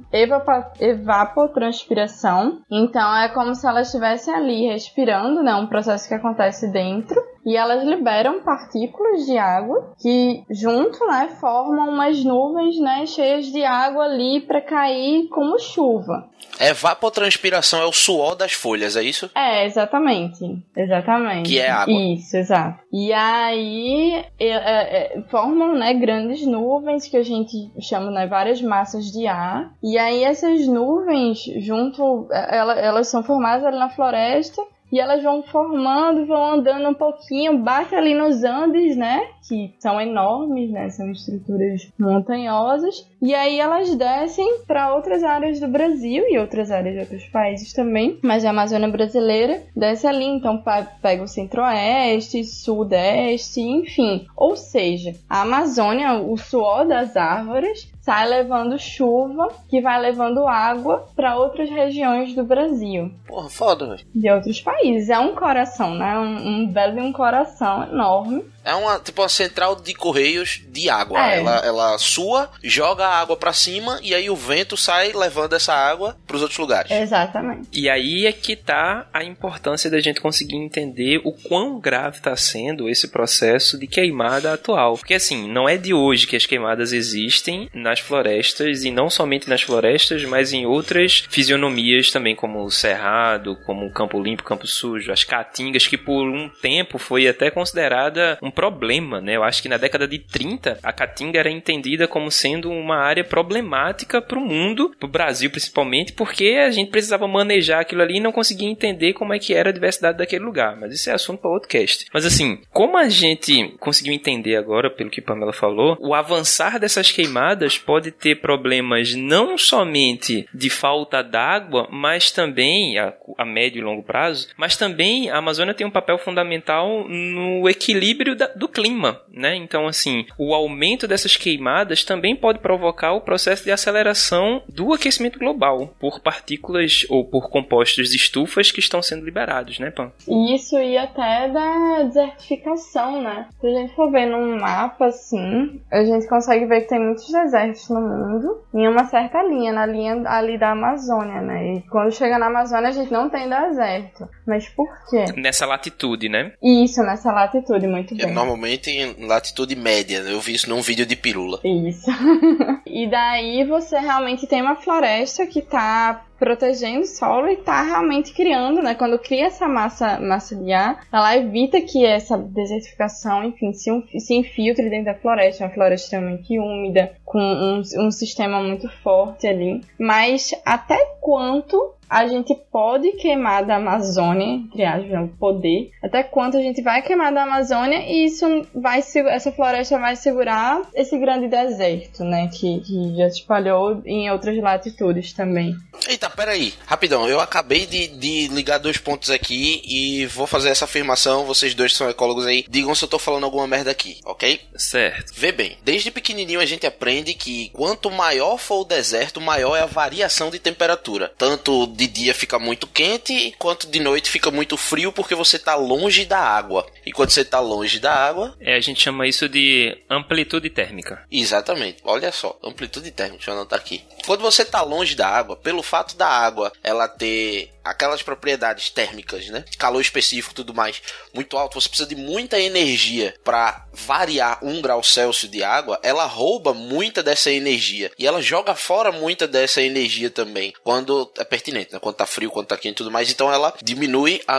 evapotranspiração. Então é como se elas estivessem ali respirando, né? Um processo que acontece dentro e elas liberam partículas de água que junto, né, formam umas nuvens, né, cheias de água ali para cair como chuva. Evapotranspiração é o suor das folhas, é isso? É, exatamente. Exatamente. Que é água. Isso, exato. E aí é, é, é, formam, né, grandes nuvens que a gente chama, né, várias massas de ar. E aí essas nuvens, junto, é, ela- elas são formadas ali na floresta. E elas vão formando, vão andando um pouquinho, bate ali nos Andes, né? Que são enormes, né? São estruturas montanhosas. E aí elas descem para outras áreas do Brasil e outras áreas de outros países também. Mas a Amazônia brasileira desce ali, então pega o centro-oeste, sudeste, enfim. Ou seja, a Amazônia, o suor das árvores, sai levando chuva, que vai levando água para outras regiões do Brasil Porra, foda, velho. de outros países. país. É um coração, né? Um, um belo de um coração enorme. É uma, tipo, uma central de correios de água. É. Ela, ela sua, joga a água pra cima e aí o vento sai levando essa água pros outros lugares. Exatamente. E aí é que tá a importância da gente conseguir entender o quão grave está sendo esse processo de queimada atual. Porque assim, não é de hoje que as queimadas existem nas florestas e não somente nas florestas, mas em outras fisionomias também, como o cerrado, como o campo limpo, campo sujo, as caatingas, que por um tempo foi até considerada um problema, né? Eu acho que na década de 30 a caatinga era entendida como sendo uma área problemática para o mundo, para o Brasil principalmente, porque a gente precisava manejar aquilo ali e não conseguia entender como é que era a diversidade daquele lugar. Mas isso é assunto para outro cast. Mas assim, como a gente conseguiu entender agora, pelo que Pamela falou, o avançar dessas queimadas pode ter problemas não somente de falta d'água, mas também a, a médio e longo prazo, mas também a Amazônia tem um papel fundamental no equilíbrio da- do clima, né? Então, assim, o aumento dessas queimadas também pode provocar o processo de aceleração do aquecimento global por partículas ou por compostos de estufas que estão sendo liberados, né, Pam? E isso ia até da desertificação, né? Se a gente for ver num mapa assim, a gente consegue ver que tem muitos desertos no mundo em uma certa linha, na linha ali da Amazônia, né? E quando chega na Amazônia a gente não tem deserto. Mas por quê? Nessa latitude, né? Isso, nessa latitude, muito bem. Normalmente em latitude média. né? Eu vi isso num vídeo de pirula. Isso. e daí você realmente tem uma floresta que tá protegendo o solo e tá realmente criando, né? Quando cria essa massa, massa de ar, ela evita que essa desertificação, enfim, se, um- se infiltre dentro da floresta. É uma floresta extremamente úmida, com um, um sistema muito forte ali. Mas até quanto a gente pode queimar da Amazônia, entre aspas, né, o poder, até quanto a gente vai queimar da Amazônia e isso vai se- essa floresta vai segurar esse grande deserto, né, que, que já se espalhou em outras latitudes também. Eita, peraí, rapidão, eu acabei de, de ligar dois pontos aqui e vou fazer essa afirmação, vocês dois que são ecólogos aí, digam se eu tô falando alguma merda aqui, ok? Certo. Vê bem, desde pequenininho a gente aprende que quanto maior for o deserto, maior é a variação de temperatura. Tanto de dia fica muito quente, quanto de noite fica muito frio porque você tá longe da água. E quando você tá longe da água, É, a gente chama isso de amplitude térmica. Exatamente. Olha só, amplitude térmica, deixa eu anotar aqui. Quando você tá longe da água, pelo fato da água ela ter aquelas propriedades térmicas, né? Calor específico e tudo mais, muito alto, você precisa de muita energia para variar um grau Celsius de água, ela rouba muita dessa energia e ela joga fora muita dessa energia também, quando é pertinente, né? Quando tá frio, quando tá quente e tudo mais, então ela diminui a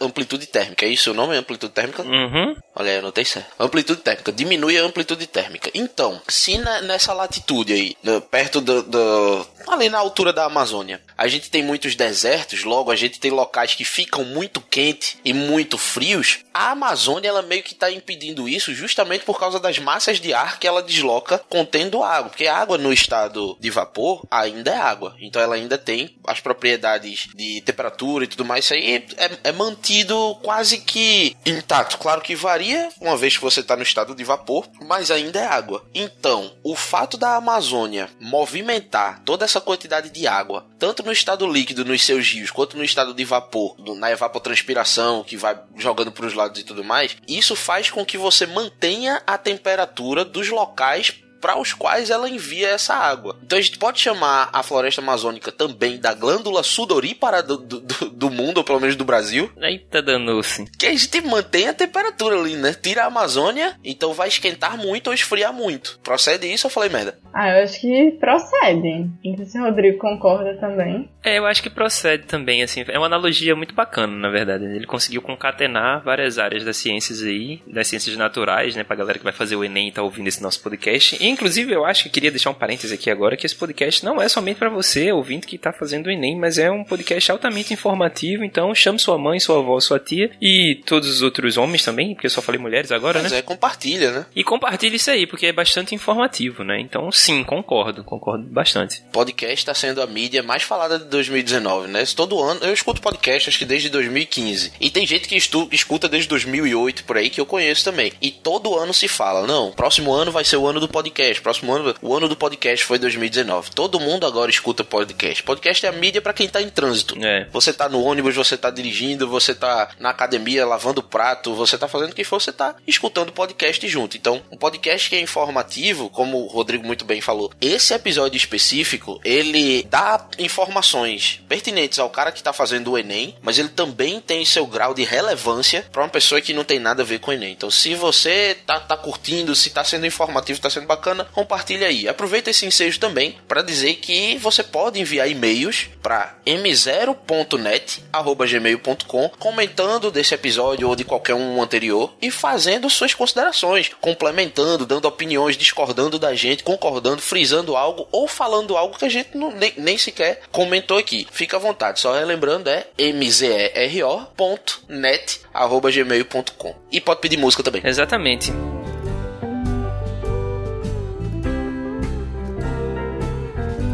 amplitude térmica. É isso o nome? Amplitude térmica? Uhum. Olha aí, eu notei certo. Amplitude térmica. Diminui a amplitude térmica. Então, se na- nessa latitude aí, no- perto do, do- Ali na altura da Amazônia, a gente tem muitos desertos, logo a gente tem locais que ficam muito quentes e muito frios. A Amazônia, ela meio que está impedindo isso justamente por causa das massas de ar que ela desloca contendo água. Porque a água no estado de vapor ainda é água. Então ela ainda tem as propriedades de temperatura e tudo mais. Isso aí é, é mantido quase que intacto. Claro que varia uma vez que você está no estado de vapor, mas ainda é água. Então, o fato da Amazônia movimentar toda essa quantidade de água, tanto no estado líquido nos seus rios, quanto no estado de vapor, na evapotranspiração, que vai jogando para os lados e tudo mais, isso faz com que você mantenha a temperatura dos locais para os quais ela envia essa água. Então a gente pode chamar a floresta amazônica também da glândula sudorípara do, do, do- do mundo, ou pelo menos do Brasil, Eita danou-se. que a gente mantém a temperatura ali, né? Tira a Amazônia, então vai esquentar muito ou esfriar muito. Procede isso ou eu falei merda? Ah, eu acho que procede. Não sei se o Rodrigo concorda também. É, eu acho que procede também, assim, é uma analogia muito bacana, na verdade. Ele conseguiu concatenar várias áreas das ciências aí, das ciências naturais, né, pra galera que vai fazer o Enem e tá ouvindo esse nosso podcast. E, inclusive, eu acho que queria deixar um parêntese aqui agora, que esse podcast não é somente pra você, ouvinte, que tá fazendo o Enem, mas é um podcast altamente informativo, então chame sua mãe, sua avó, sua tia e todos os outros homens também, porque eu só falei mulheres agora, Mas né? é, compartilha, né? E compartilhe isso aí, porque é bastante informativo, né? Então, sim, concordo, concordo bastante. Podcast está sendo a mídia mais falada de 2019, né? Todo ano, eu escuto podcast acho que desde 2015. E tem gente que estu- escuta desde 2008 por aí que eu conheço também. E todo ano se fala, não, próximo ano vai ser o ano do podcast. Podcast. Próximo ano, o ano do podcast foi 2019. Todo mundo agora escuta podcast. Podcast é a mídia para quem tá em trânsito. É. Você tá no ônibus, você tá dirigindo, você tá na academia lavando prato, você tá fazendo o que for, você tá escutando podcast junto. Então, um podcast que é informativo, como o Rodrigo muito bem falou, esse episódio específico, ele dá informações pertinentes ao cara que tá fazendo o Enem, mas ele também tem seu grau de relevância para uma pessoa que não tem nada a ver com o Enem. Então, se você tá, tá curtindo, se tá sendo informativo, tá sendo bacana, compartilha aí. Aproveita esse ensejo também para dizer que você pode enviar e-mails para m0.net@gmail.com comentando desse episódio ou de qualquer um anterior e fazendo suas considerações, complementando, dando opiniões, discordando da gente, concordando, frisando algo ou falando algo que a gente não, nem, nem sequer comentou aqui. Fica à vontade, só relembrando é mzero.net@gmail.com. E pode pedir música também. Exatamente.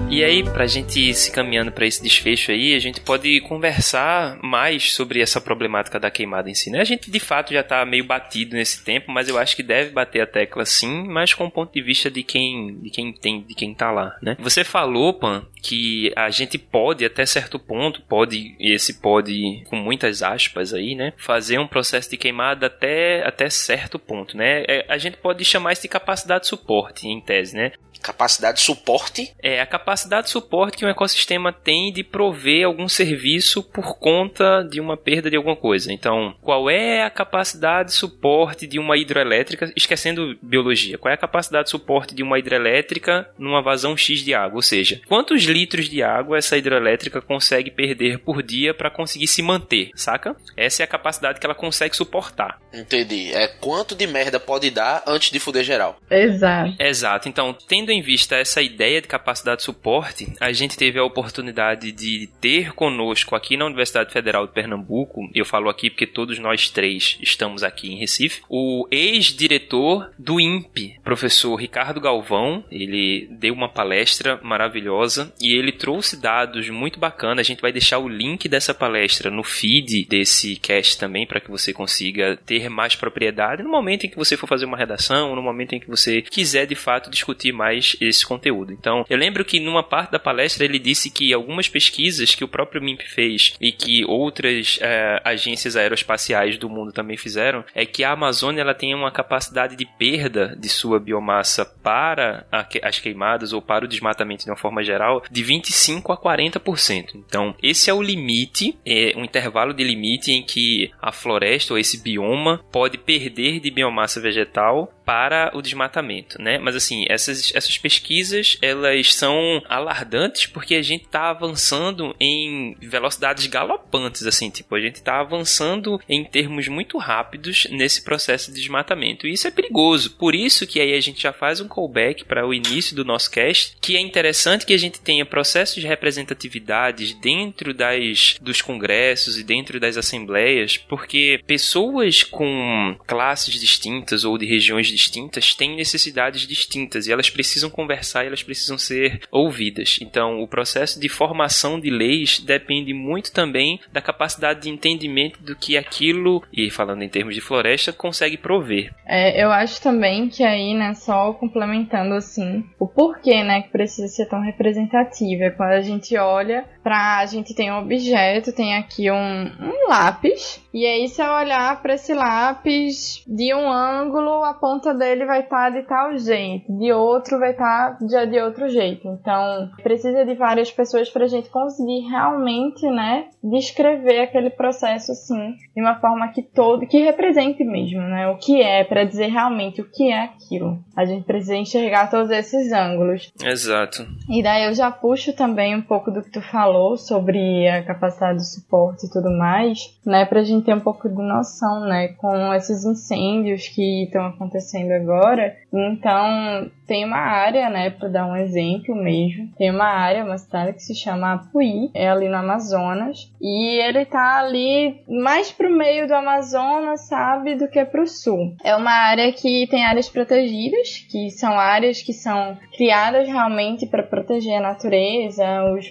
E aí, pra gente ir se caminhando para esse desfecho aí, a gente pode conversar mais sobre essa problemática da queimada em si, né? A gente de fato já tá meio batido nesse tempo, mas eu acho que deve bater a tecla sim, mas com o ponto de vista de quem, de quem tem, de quem tá lá, né? Você falou, Pan, que a gente pode até certo ponto, pode, e esse pode com muitas aspas aí, né, fazer um processo de queimada até até certo ponto, né? É, a gente pode chamar isso de capacidade de suporte em tese, né? Capacidade de suporte É a capacidade de suporte que um ecossistema tem de prover algum serviço por conta de uma perda de alguma coisa. Então, qual é a capacidade de suporte de uma hidroelétrica, esquecendo biologia, qual é a capacidade de suporte de uma hidrelétrica numa vazão X de água? Ou seja, quantos litros de água essa hidrelétrica consegue perder por dia para conseguir se manter, saca? Essa é a capacidade que ela consegue suportar. Entendi. É quanto de merda pode dar antes de fuder geral. Exato. Exato. Então, tendo em vista essa ideia de capacidade de suporte, a gente teve a oportunidade de ter conosco aqui na Universidade Federal de Pernambuco, eu falo aqui porque todos nós três estamos aqui em Recife, o ex-diretor do INPE, professor Ricardo Galvão. Ele deu uma palestra maravilhosa e ele trouxe dados muito bacanas. A gente vai deixar o link dessa palestra no feed desse cast também para que você consiga ter mais propriedade no momento em que você for fazer uma redação, no momento em que você quiser de fato discutir mais esse conteúdo. Então, eu lembro que numa parte da palestra ele disse que algumas pesquisas que o próprio MIMP fez e que outras é, agências aeroespaciais do mundo também fizeram é que a Amazônia ela tem uma capacidade de perda de sua biomassa para a, as queimadas ou para o desmatamento de uma forma geral de 25 a 40%. Então, esse é o limite, é um intervalo de limite em que a floresta ou esse bioma pode perder de biomassa vegetal para o desmatamento, né? Mas assim, essas, essas pesquisas, elas são alardantes porque a gente está avançando em velocidades galopantes, assim, tipo, a gente está avançando em termos muito rápidos nesse processo de desmatamento. E isso é perigoso. Por isso que aí a gente já faz um callback para o início do nosso cast, que é interessante que a gente tenha processos de representatividades dentro das dos congressos e dentro das assembleias, porque pessoas com classes distintas ou de regiões distintas têm necessidades distintas e elas precisam conversar e elas precisam ser ouvidas. Então, o processo de formação de leis depende muito também da capacidade de entendimento do que aquilo, e falando em termos de floresta, consegue prover. É, eu acho também que aí, né, só complementando assim, o porquê, né, que precisa ser tão representativa. É quando a gente olha pra. A gente tem um objeto, tem aqui um, um lápis, e aí se eu olhar para esse lápis de um ângulo, a ponta dele vai estar tá de tal jeito, de outro vai estar tá de, de outro jeito. Então, precisa de várias pessoas para a gente conseguir realmente, né, descrever aquele processo assim, de uma forma que todo, que represente mesmo, né, o que é, para dizer realmente o que é aquilo. A gente precisa enxergar todos esses ângulos. Exato. E daí eu já puxo também um pouco do que tu falou sobre a capacidade de suporte e tudo mais, né, pra gente ter um pouco de noção, né, com esses incêndios que estão acontecendo agora. Então, tem uma área, né, para dar um exemplo mesmo. Tem uma área, uma cidade que se chama Apuí, é ali no Amazonas, e ele tá ali mais pro meio do Amazonas, sabe, do que pro sul. É uma área que tem áreas protegidas, que são áreas que são criadas realmente para proteger a natureza,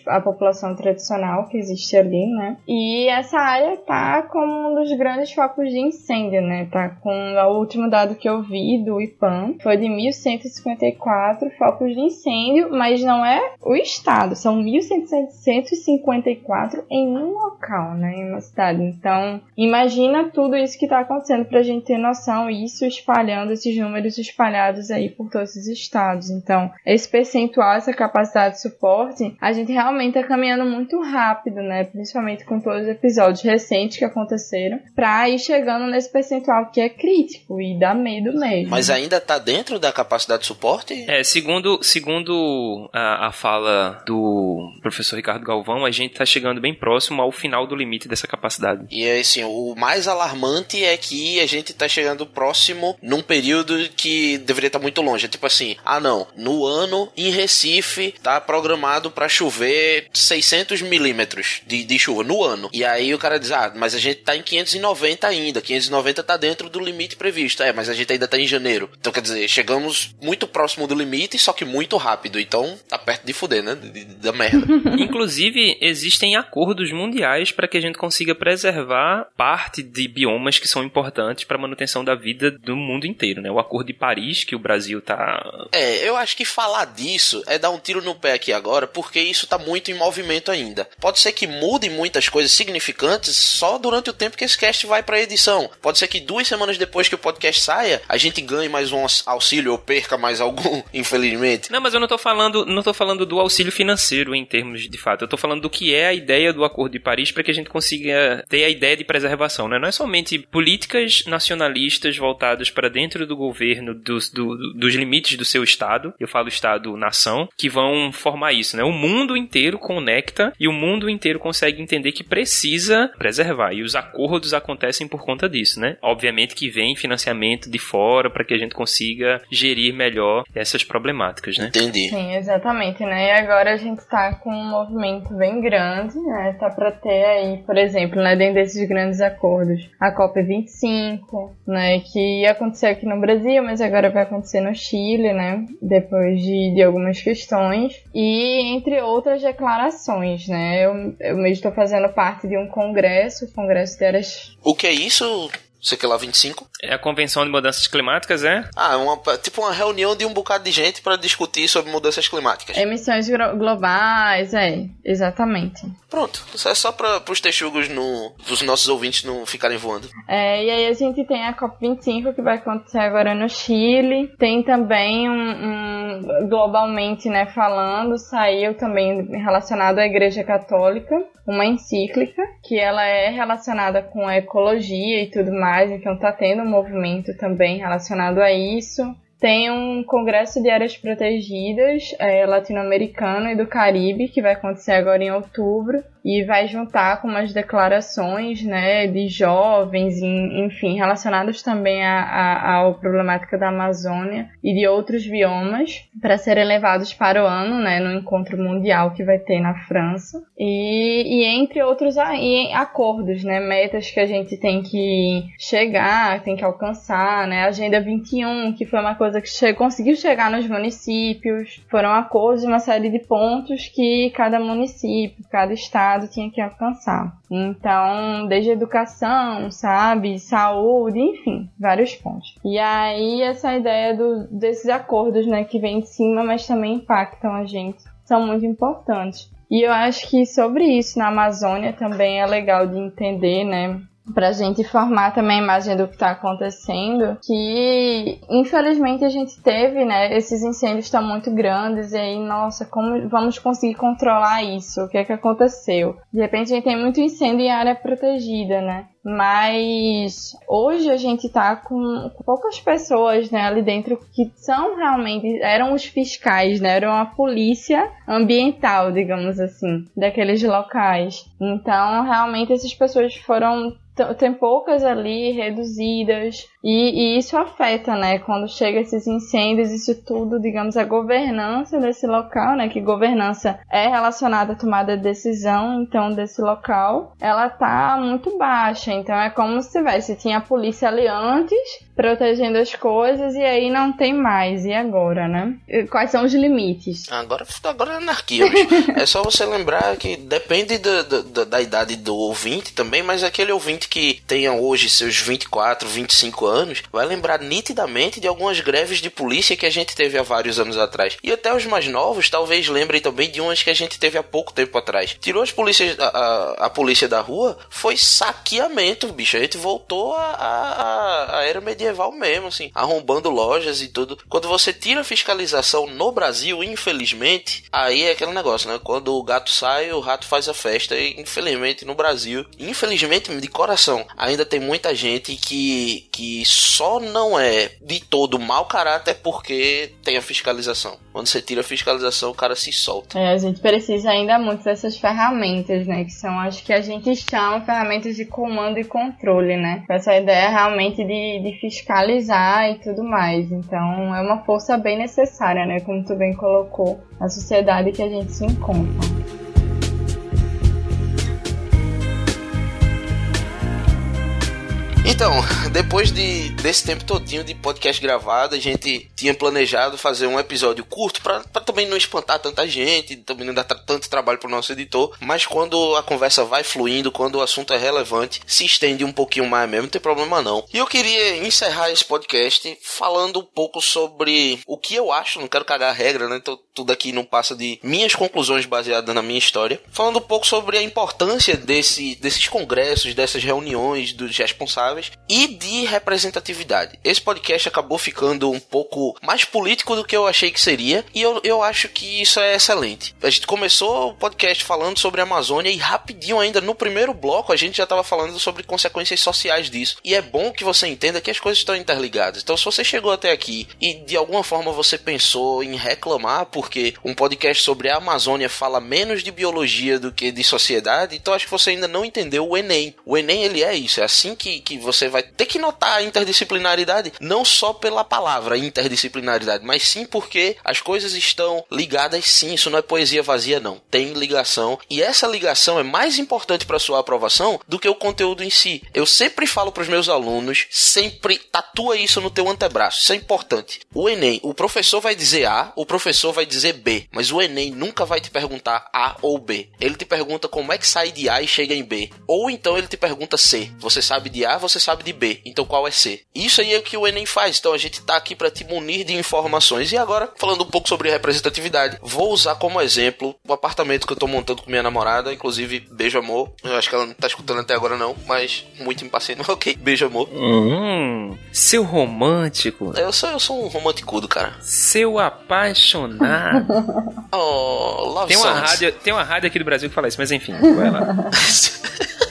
a população tradicional que existe ali, né? E essa área tá como um dos grandes focos de incêndio, né? Tá com o último dado que eu vi do IPAM foi de 1.154 focos de incêndio, mas não é o estado, são 1.154 em um local, né? Em uma cidade. Então, imagina tudo isso que tá acontecendo pra gente ter noção, isso espalhando, esses números espalhados aí por todos os estados. Então, esse percentual, essa capacidade de suporte, a gente realmente tá caminhando muito rápido, né? Principalmente com todos os episódios recentes que aconteceram, pra ir chegando nesse percentual que é crítico e dá medo mesmo. Mas ainda tá dentro da capacidade de suporte? É, segundo, segundo a, a fala do professor Ricardo Galvão, a gente tá chegando bem próximo ao final do limite dessa capacidade. E assim, o mais alarmante é que a gente tá chegando próximo num período que deveria estar muito longe. É tipo assim, ah não, no ano em Recife tá programado para chover 600 milímetros de, de chuva no ano. E aí o cara diz, ah, mas a gente tá em 590 ainda, 590 tá dentro do limite previsto. É, mas a gente ainda tá em janeiro. Então quer dizer, chegamos muito próximo do limite, só que muito rápido. Então tá perto de fuder, né? De, de, da merda. Inclusive, existem acordos mundiais para que a gente consiga preservar parte de biomas que são importantes para a manutenção da vida do mundo inteiro, né? O Acordo de Paris, que o Brasil tá. É, eu acho que falar disso é dar um tiro no pé aqui agora, porque isso tá muito em movimento ainda. Pode ser que mude muitas coisas significantes só durante o tempo que esse cast vai pra edição. Pode ser que duas semanas depois que o podcast saia, a gente ganhe mais um auxílio ou perca mais algum, infelizmente. Não, mas eu não tô falando, não tô falando do auxílio financeiro em termos de fato. Eu tô falando do que é a ideia do Acordo de Paris para que a gente consiga ter a ideia de preservação, né? Não é somente políticas nacionalistas voltadas para dentro do governo dos, do, dos limites do seu estado. Eu falo estado-nação que vão formar isso, né? O mundo inteiro conecta e o mundo inteiro consegue entender que precisa preservar e os acordos acontecem por conta disso, né? Obviamente que vem financiamento de fora para que a gente consiga gerir melhor essas problemáticas, né? Entendi. Sim, exatamente, né? E agora a gente está com um movimento bem grande, né? Tá para ter aí, por exemplo, né, dentro desses grandes acordos, a COP 25, né, que ia acontecer aqui no Brasil, mas agora vai acontecer no Chile, né, depois de, de algumas questões, e entre outras declarações, né? Eu, eu mesmo estou fazendo parte de um congresso, o Congresso O que é isso? Sei que lá 25? É a Convenção de Mudanças Climáticas, é? Ah, uma, tipo uma reunião de um bocado de gente para discutir sobre mudanças climáticas. Emissões glo- globais, é, exatamente. Pronto, isso é só para os texugos, no, os nossos ouvintes não ficarem voando. É, e aí a gente tem a COP25 que vai acontecer agora no Chile. Tem também um, um globalmente, né, falando, saiu também relacionado à Igreja Católica, uma encíclica que ela é relacionada com a ecologia e tudo mais, então tá tendo um movimento também relacionado a isso. Tem um congresso de áreas protegidas é, latino-americano e do Caribe que vai acontecer agora em outubro e vai juntar com umas declarações, né, de jovens, enfim, relacionadas também à, à, problemática da Amazônia e de outros biomas para serem levados para o ano, né, no encontro mundial que vai ter na França. E, e entre outros e acordos, né, metas que a gente tem que chegar, tem que alcançar, né, Agenda 21, que foi uma coisa que che conseguiu chegar nos municípios, foram acordos de uma série de pontos que cada município, cada estado tinha que alcançar. Então, desde educação, sabe, saúde, enfim, vários pontos. E aí essa ideia do, desses acordos, né, que vem de cima, mas também impactam a gente, são muito importantes. E eu acho que sobre isso na Amazônia também é legal de entender, né? Pra gente formar também a imagem do que tá acontecendo, que infelizmente a gente teve, né? Esses incêndios estão muito grandes e aí, nossa, como vamos conseguir controlar isso? O que é que aconteceu? De repente a gente tem muito incêndio em área protegida, né? Mas hoje a gente tá com poucas pessoas, né, ali dentro que são realmente, eram os fiscais, né, eram a polícia ambiental, digamos assim, daqueles locais. Então, realmente essas pessoas foram tem poucas ali reduzidas e, e isso afeta, né? Quando chega esses incêndios, isso tudo, digamos, a governança desse local, né? Que governança é relacionada à tomada de decisão, então, desse local, ela tá muito baixa. Então é como se tivesse, tinha a polícia ali antes, protegendo as coisas, e aí não tem mais. E agora, né? Quais são os limites? Agora, agora é anarquia, bicho. é só você lembrar que depende da, da, da idade do ouvinte também, mas aquele ouvinte que tenha hoje seus 24, 25 anos, vai lembrar nitidamente de algumas greves de polícia que a gente teve há vários anos atrás. E até os mais novos talvez lembrem também de umas que a gente teve há pouco tempo atrás. Tirou as polícias, a, a, a polícia da rua, foi saqueamento, bicho. A gente voltou à a, a, a era medieval mesmo, assim, arrombando lojas e tudo. Quando você tira a fiscalização no Brasil, infelizmente, aí é aquele negócio, né? Quando o gato sai, o rato faz a festa. E infelizmente no Brasil, infelizmente de coração, ainda tem muita gente que, que só não é de todo mau caráter porque tem a fiscalização. Quando você tira a fiscalização, o cara se solta. É, a gente precisa ainda muito dessas ferramentas, né? Que são, acho que a gente chama ferramentas de comando e controle, né? Essa ideia realmente de, de fiscalizar e tudo mais. Então é uma força bem necessária, né? Como tu bem colocou, na sociedade que a gente se encontra. Então, depois de, desse tempo todinho de podcast gravado, a gente tinha planejado fazer um episódio curto pra também não espantar tanta gente, também não dar tanto trabalho pro nosso editor. Mas quando a conversa vai fluindo, quando o assunto é relevante, se estende um pouquinho mais mesmo, não tem problema não. E eu queria encerrar esse podcast falando um pouco sobre o que eu acho, não quero cagar a regra, né? Tudo aqui não passa de minhas conclusões baseadas na minha história. Falando um pouco sobre a importância desse, desses congressos, dessas reuniões dos responsáveis e de representatividade. Esse podcast acabou ficando um pouco mais político do que eu achei que seria, e eu, eu acho que isso é excelente. A gente começou o podcast falando sobre a Amazônia e rapidinho ainda no primeiro bloco a gente já estava falando sobre consequências sociais disso. E é bom que você entenda que as coisas estão interligadas. Então se você chegou até aqui e de alguma forma você pensou em reclamar porque um podcast sobre a Amazônia fala menos de biologia do que de sociedade, então acho que você ainda não entendeu o Enem. O Enem ele é isso, é assim que, que você vai ter que notar a interdisciplinaridade, não só pela palavra interdisciplinaridade, mas sim porque as coisas estão ligadas sim, isso não é poesia vazia não, tem ligação e essa ligação é mais importante para sua aprovação do que o conteúdo em si. Eu sempre falo para os meus alunos, sempre tatua isso no teu antebraço, isso é importante. O Enem, o professor vai dizer A, o professor vai dizer B, mas o Enem nunca vai te perguntar A ou B. Ele te pergunta como é que sai de A e chega em B. Ou então ele te pergunta C. Você sabe de A, você sabe de B. Então qual é C? Isso aí é o que o Enem faz. Então a gente tá aqui para te munir de informações. E agora, falando um pouco sobre representatividade, vou usar como exemplo o apartamento que eu tô montando com minha namorada. Inclusive, beijo amor. Eu acho que ela não tá escutando até agora não, mas muito impaciente. Ok, beijo amor. Hum, seu romântico. Eu sou, eu sou um romanticudo, cara. Seu apaixonado. Oh, love tem, uma songs. rádio, tem uma rádio aqui do Brasil que fala isso, mas enfim, vai lá.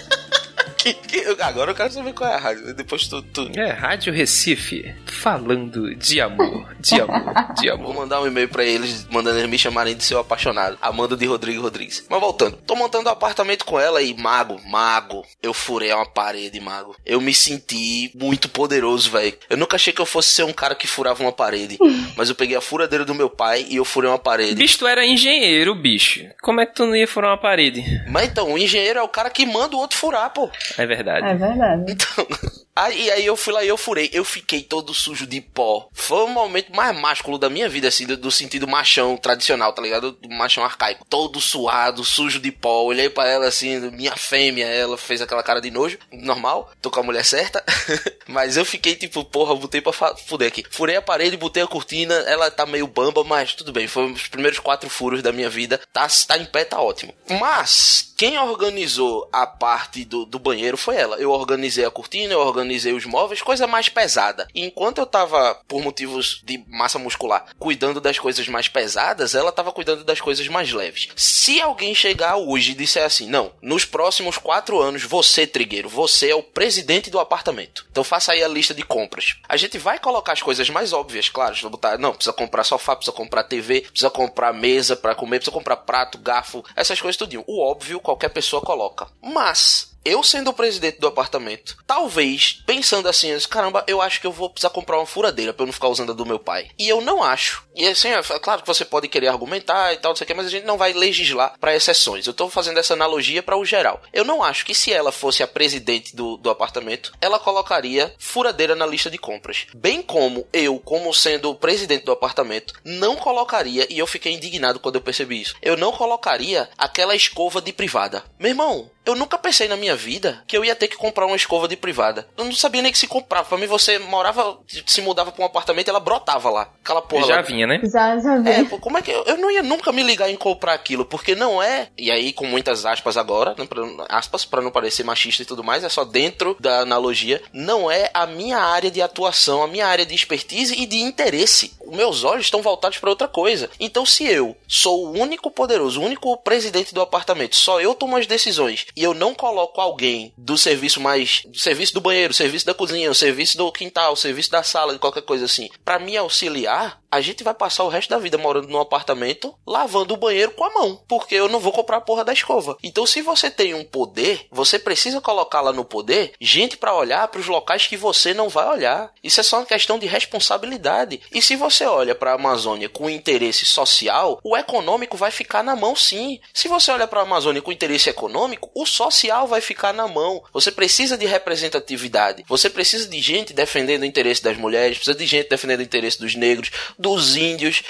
Que- que- agora eu quero saber qual é a rádio. Depois tu, tu... É, Rádio Recife, falando de amor, de amor, de Vou amor. mandar um e-mail pra eles, mandando eles me chamarem de seu apaixonado. Amanda de Rodrigo Rodrigues. Mas voltando, tô montando um apartamento com ela e, mago, mago, eu furei uma parede, mago. Eu me senti muito poderoso, velho. Eu nunca achei que eu fosse ser um cara que furava uma parede. mas eu peguei a furadeira do meu pai e eu furei uma parede. Bicho, tu era engenheiro, bicho. Como é que tu não ia furar uma parede? Mas então, o engenheiro é o cara que manda o outro furar, pô. É verdade. É verdade. Então, aí, aí eu fui lá e eu furei. Eu fiquei todo sujo de pó. Foi o momento mais másculo da minha vida, assim, do, do sentido machão tradicional, tá ligado? Do machão arcaico. Todo suado, sujo de pó. Olhei pra ela assim, minha fêmea, ela fez aquela cara de nojo. Normal, tô com a mulher certa. mas eu fiquei tipo, porra, botei pra fuder aqui. Furei a parede, botei a cortina, ela tá meio bamba, mas tudo bem. Foi os primeiros quatro furos da minha vida. Tá, tá em pé, tá ótimo. Mas, quem organizou a parte do, do banheiro foi ela. Eu organizei a cortina, eu organizei os móveis, coisa mais pesada. E enquanto eu tava, por motivos de massa muscular, cuidando das coisas mais pesadas, ela tava cuidando das coisas mais leves. Se alguém chegar hoje e disser assim, não, nos próximos quatro anos, você, Trigueiro, você é o presidente do apartamento. Então faça aí a lista de compras. A gente vai colocar as coisas mais óbvias, claro. Botar, não, precisa comprar sofá, precisa comprar TV, precisa comprar mesa para comer, precisa comprar prato, garfo, essas coisas tudinho. O óbvio qualquer pessoa coloca. Mas eu sendo o presidente do apartamento, talvez pensando assim, caramba, eu acho que eu vou precisar comprar uma furadeira pra eu não ficar usando a do meu pai. E eu não acho. E assim, é claro que você pode querer argumentar e tal, não sei o que, mas a gente não vai legislar para exceções. Eu tô fazendo essa analogia para o geral. Eu não acho que se ela fosse a presidente do, do apartamento, ela colocaria furadeira na lista de compras. Bem como eu, como sendo o presidente do apartamento, não colocaria, e eu fiquei indignado quando eu percebi isso, eu não colocaria aquela escova de privada. Meu irmão, eu nunca pensei na minha vida que eu ia ter que comprar uma escova de privada. Eu não sabia nem que se comprava. Pra mim, você morava, se mudava pra um apartamento e ela brotava lá. Aquela porra. Já lá. vinha, né? Já, já vi. É, pô, como é que eu, eu não ia nunca me ligar em comprar aquilo, porque não é, e aí com muitas aspas agora, né, pra, aspas para não parecer machista e tudo mais, é só dentro da analogia, não é a minha área de atuação, a minha área de expertise e de interesse. Os meus olhos estão voltados para outra coisa. Então se eu sou o único poderoso, o único presidente do apartamento, só eu tomo as decisões e eu não coloco alguém do serviço mais, do serviço do banheiro, serviço da cozinha, o serviço do quintal, serviço da sala, qualquer coisa assim, para me auxiliar, a gente vai passar o resto da vida morando num apartamento lavando o banheiro com a mão, porque eu não vou comprar a porra da escova. Então, se você tem um poder, você precisa colocar lá no poder gente para olhar para os locais que você não vai olhar. Isso é só uma questão de responsabilidade. E se você olha para a Amazônia com interesse social, o econômico vai ficar na mão sim. Se você olha para a Amazônia com interesse econômico, o social vai ficar na mão. Você precisa de representatividade. Você precisa de gente defendendo o interesse das mulheres, precisa de gente defendendo o interesse dos negros, dos índios.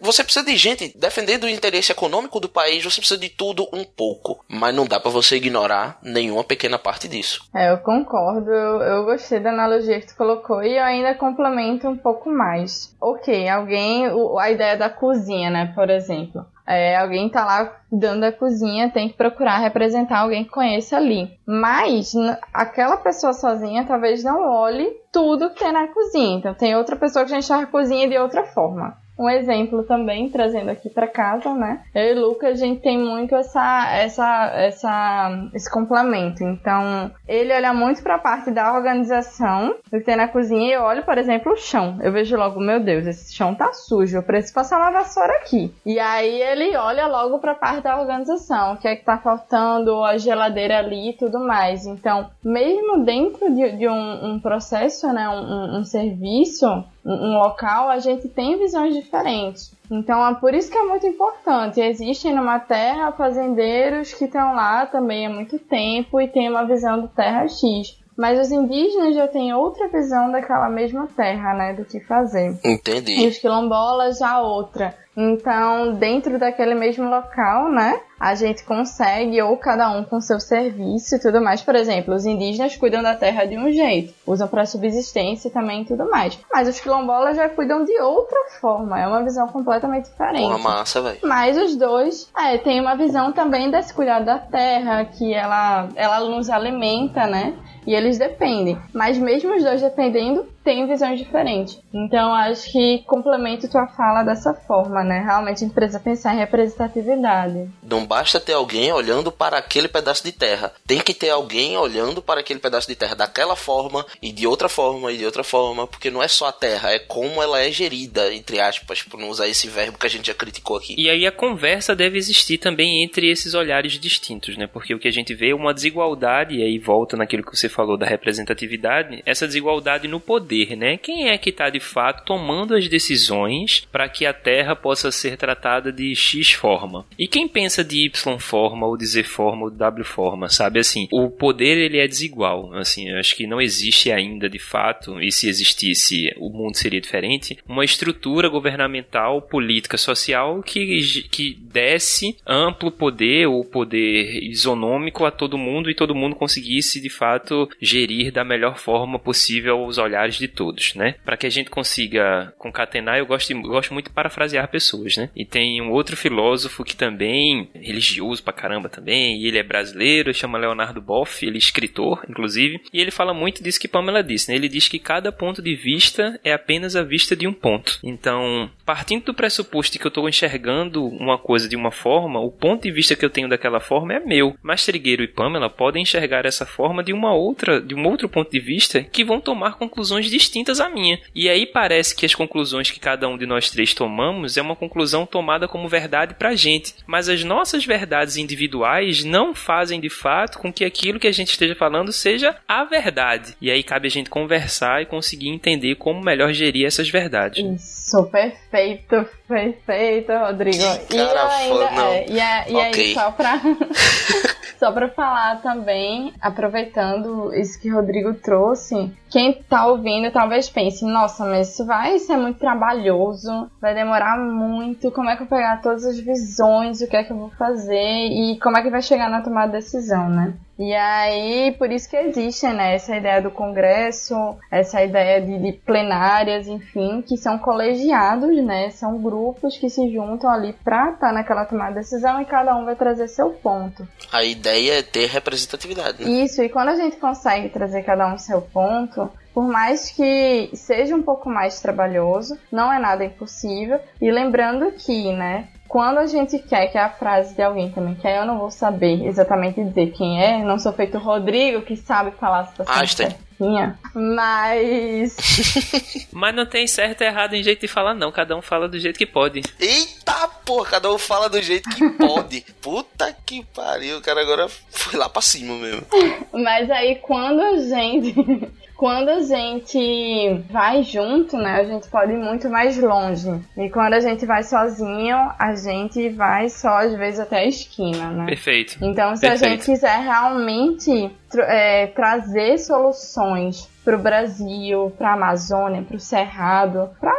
Você precisa de gente defendendo o interesse econômico do país, você precisa de tudo um pouco. Mas não dá para você ignorar nenhuma pequena parte disso. É, eu concordo. Eu, eu gostei da analogia que tu colocou e eu ainda complemento um pouco mais. Ok, alguém. o- A ideia da cozinha, né, por exemplo. É, alguém tá lá cuidando da cozinha, tem que procurar representar alguém que conheça ali. Mas aquela pessoa sozinha talvez não olhe tudo que tem na cozinha. Então tem outra pessoa que já enxerga a cozinha de outra forma. Um exemplo também, trazendo aqui para casa, né? Eu e o Lucas, a gente tem muito essa, essa, essa, esse complemento. Então, ele olha muito para a parte da organização do que tem na cozinha e eu olho, por exemplo, o chão. Eu vejo logo, meu Deus, esse chão tá sujo, eu preciso passar uma vassoura aqui. E aí ele olha logo para a parte da organização, o que é que tá faltando, a geladeira ali e tudo mais. Então, mesmo dentro de, de um, um processo, né, um, um- um serviço, um local, a gente tem visões diferentes. Então é por isso que é muito importante. Existem numa terra fazendeiros que estão lá também há muito tempo e têm uma visão do terra X. Mas os indígenas já têm outra visão daquela mesma terra, né? Do que fazer. E Entendi. os quilombolas já outra. Então, dentro daquele mesmo local, né? A gente consegue, ou cada um com seu serviço e tudo mais. Por exemplo, os indígenas cuidam da terra de um jeito, usam para subsistência também e tudo mais. Mas os quilombolas já cuidam de outra forma, é uma visão completamente diferente. Porra massa, velho. Mas os dois é, têm uma visão também desse cuidado da terra, que ela, ela nos alimenta, né? E eles dependem. Mas mesmo os dois dependendo, têm visões diferentes. Então acho que complemento tua fala dessa forma, né? Realmente a gente precisa pensar em representatividade. Não basta ter alguém olhando para aquele pedaço de terra. Tem que ter alguém olhando para aquele pedaço de terra daquela forma e de outra forma e de outra forma, porque não é só a terra, é como ela é gerida, entre aspas, por não usar esse verbo que a gente já criticou aqui. E aí a conversa deve existir também entre esses olhares distintos, né? Porque o que a gente vê é uma desigualdade, e aí volta naquilo que você falou da representatividade, essa desigualdade no poder, né? Quem é que está de fato tomando as decisões para que a Terra possa ser tratada de X forma? E quem pensa de Y forma, ou de Z forma, ou de W forma, sabe? Assim, o poder ele é desigual, assim, eu acho que não existe ainda de fato, e se existisse, o mundo seria diferente, uma estrutura governamental, política, social que, que desse amplo poder ou poder isonômico a todo mundo e todo mundo conseguisse de fato gerir da melhor forma possível os olhares de todos, né? Para que a gente consiga concatenar, eu gosto, gosto muito de parafrasear pessoas, né? E tem um outro filósofo que também, religioso pra caramba também, e ele é brasileiro, chama Leonardo Boff, ele é escritor, inclusive, e ele fala muito disso que Pamela disse, né? Ele diz que cada ponto de vista é apenas a vista de um ponto. Então, partindo do pressuposto de que eu estou enxergando uma coisa de uma forma, o ponto de vista que eu tenho daquela forma é meu. Mas Trigueiro e Pamela podem enxergar essa forma de uma outra outra, de um outro ponto de vista que vão tomar conclusões distintas à minha. E aí parece que as conclusões que cada um de nós três tomamos é uma conclusão tomada como verdade pra gente, mas as nossas verdades individuais não fazem de fato com que aquilo que a gente esteja falando seja a verdade. E aí cabe a gente conversar e conseguir entender como melhor gerir essas verdades. Isso, perfeito, perfeito, Rodrigo. Que cara foda, não. É, e, a- e aí, só pra, só pra falar também, aproveitando isso que o Rodrigo trouxe, quem tá ouvindo talvez pense, nossa, mas isso vai ser muito trabalhoso, vai demorar muito, como é que eu vou pegar todas as visões, o que é que eu vou fazer e como é que vai chegar na tomada de decisão, né? E aí, por isso que existe, né, essa ideia do congresso, essa ideia de, de plenárias, enfim, que são colegiados, né, são grupos que se juntam ali pra estar naquela tomada de decisão e cada um vai trazer seu ponto. A ideia é ter representatividade, né? Isso, e quando a gente consegue trazer cada um seu ponto, por mais que seja um pouco mais trabalhoso, não é nada impossível. E lembrando que, né, quando a gente quer que a frase de alguém também, que aí eu não vou saber exatamente dizer quem é, não sou feito o Rodrigo, que sabe falar Einstein. certinha, mas Mas não tem certo e errado em jeito de falar, não. Cada um fala do jeito que pode. Eita porra, cada um fala do jeito que pode. Puta que pariu, o cara agora foi lá pra cima mesmo. Mas aí quando a gente. Quando a gente vai junto, né, a gente pode ir muito mais longe. E quando a gente vai sozinho, a gente vai só às vezes até a esquina, né? Perfeito. Então, se a Perfeito. gente quiser realmente é, trazer soluções para o Brasil, para a Amazônia, para o Cerrado, para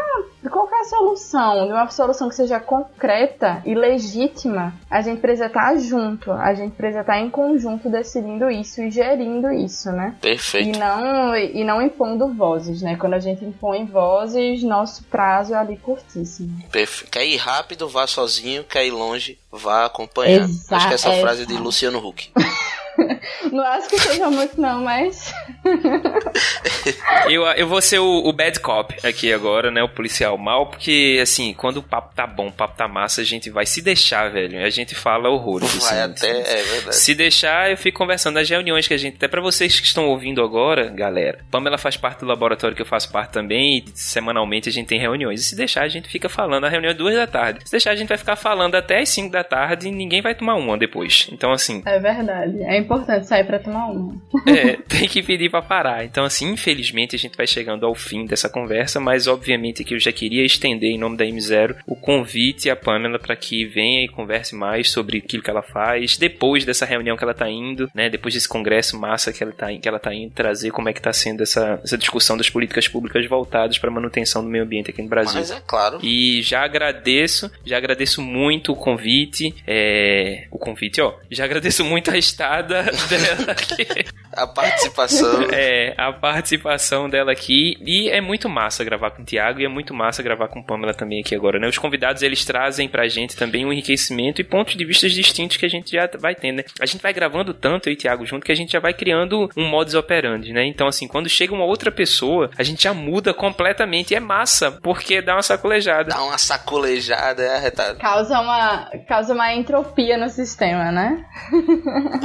qualquer solução, de uma solução que seja concreta e legítima, a gente precisa estar junto, a gente precisa estar em conjunto decidindo isso e gerindo isso, né? E Perfeito. não, e não impondo vozes, né? Quando a gente impõe vozes, nosso prazo é ali curtíssimo. Perfe- Quer ir rápido, vá sozinho. Quer ir longe, vá acompanhado. Exa- Acho que essa exato. frase é de Luciano Huck. Não acho que seja muito não, mas Eu, eu vou ser o, o bad cop aqui agora, né? O policial mal, porque, assim, quando o papo tá bom, o papo tá massa, a gente vai se deixar, velho. A gente fala horrores. Vai assim, até, é verdade. Se deixar, eu fico conversando nas reuniões que a gente. Até pra vocês que estão ouvindo agora, galera. Pamela faz parte do laboratório que eu faço parte também. E semanalmente a gente tem reuniões. E se deixar, a gente fica falando. A reunião é duas da tarde. Se deixar, a gente vai ficar falando até as cinco da tarde e ninguém vai tomar uma depois. Então, assim. é verdade. É importante sair pra tomar uma. É, tem que pedir pra parar. Então, assim, infelizmente a gente vai chegando ao fim dessa conversa, mas obviamente que eu já queria estender em nome da M0 o convite à Pamela para que venha e converse mais sobre aquilo que ela faz, depois dessa reunião que ela tá indo, né, depois desse congresso massa que ela tá, que ela tá indo trazer como é que tá sendo essa, essa discussão das políticas públicas voltadas para manutenção do meio ambiente aqui no Brasil. Mas é claro. E já agradeço, já agradeço muito o convite, é, o convite, ó, já agradeço muito a estada dela aqui. A participação. É, a participação dela aqui. E é muito massa gravar com o Thiago e é muito massa gravar com Pamela também aqui agora, né? Os convidados, eles trazem pra gente também um enriquecimento e pontos de vista distintos que a gente já vai tendo, né? A gente vai gravando tanto, eu e o Thiago junto, que a gente já vai criando um modus operandi, né? Então, assim, quando chega uma outra pessoa, a gente já muda completamente. E é massa, porque dá uma sacolejada. Dá uma sacolejada, é arretado. Causa uma, causa uma entropia no sistema, né?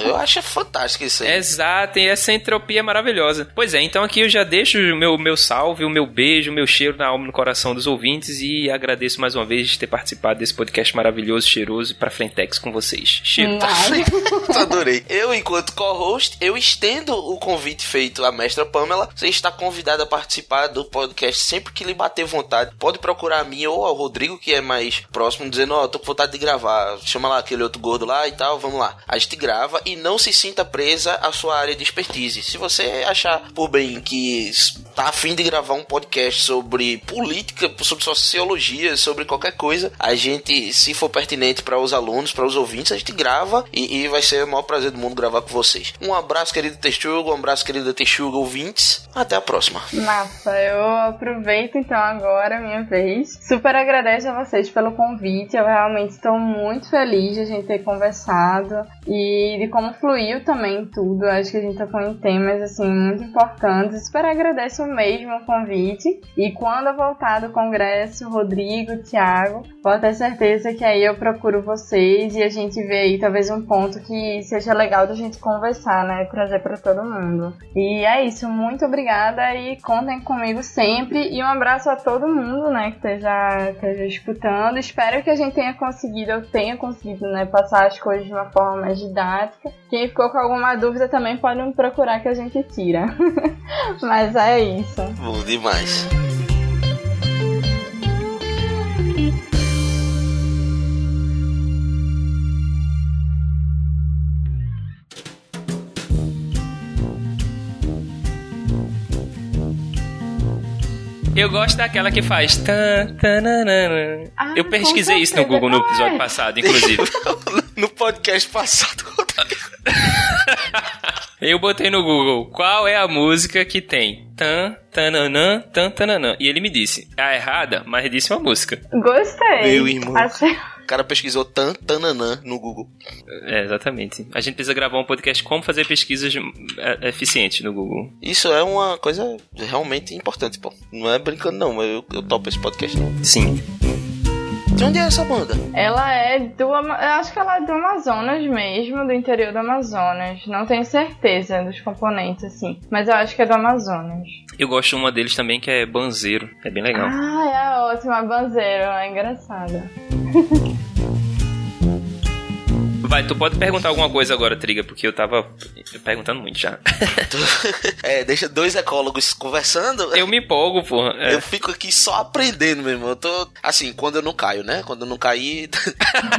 Eu acho fantástico isso aí. Exato, e essa entropia maravilhosa. Pois é, então aqui eu já deixo o meu, meu salve, o meu beijo, o meu cheiro na alma e no coração dos ouvintes e agradeço mais uma vez de ter participado desse podcast maravilhoso, cheiroso e pra Frentex com vocês. Cheiro. Adorei. Eu, enquanto co-host, eu estendo o convite feito à mestra Pamela. Você está convidado a participar do podcast sempre que lhe bater vontade. Pode procurar a mim ou ao Rodrigo, que é mais próximo, dizendo, ó, tô com vontade de gravar. Chama lá aquele outro gordo lá e tal, vamos lá. A gente grava e não se sinta presa à sua área de expertise. Se você achar por bem que tá afim de gravar um podcast sobre política, sobre sociologia, sobre qualquer coisa, a gente, se for pertinente para os alunos, para os ouvintes, a gente grava e, e vai ser o maior prazer do mundo gravar com vocês. Um abraço, querido Texuga, um abraço, querida Texuga, ouvintes. Até a próxima. Massa, eu aproveito então agora a minha vez. Super agradeço a vocês pelo convite. Eu realmente estou muito feliz de a gente ter conversado e de como fluiu também tudo. Acho que a gente em temas assim muito importantes. Super agradeço mesmo o convite. E quando eu voltar do congresso, Rodrigo, Thiago, pode ter certeza que aí eu procuro vocês e a gente vê aí talvez um ponto que seja legal da gente conversar, né? Trazer para todo mundo. E é isso, muito obrigada e contem comigo sempre. E um abraço a todo mundo, né, que esteja, esteja escutando. Espero que a gente tenha conseguido, eu tenha conseguido, né, passar as coisas de uma forma mais didática. Quem ficou com alguma dúvida também pode me procurar que a gente tira. Mas é isso. Bom demais. Eu gosto daquela que faz. Tan, tananana. Ah, eu pesquisei isso no. Google no Qual é? episódio passado, inclusive. no podcast passado. Eu botei no Google qual é a música que tem tan, tananã, tan, tananã. E ele me disse, a errada, mas disse uma música. Gostei. Meu irmão. Achei- O cara pesquisou tan, tananã no Google. É, exatamente. A gente precisa gravar um podcast como fazer pesquisas é, eficientes no Google. Isso é uma coisa realmente importante, pô. Não é brincando, não. mas Eu, eu topo esse podcast, não. Sim. De onde é essa banda? Ela é do. Eu acho que ela é do Amazonas mesmo, do interior do Amazonas. Não tenho certeza dos componentes, assim. Mas eu acho que é do Amazonas. Eu gosto de uma deles também que é Banzeiro. É bem legal. Ah, é a ótima banzeiro, é engraçada. Vai, tu pode perguntar alguma coisa agora, Triga, porque eu tava perguntando muito já. É, deixa dois ecólogos conversando. Eu me empolgo, porra. É. Eu fico aqui só aprendendo, meu irmão. Eu tô. Assim, quando eu não caio, né? Quando eu não caí.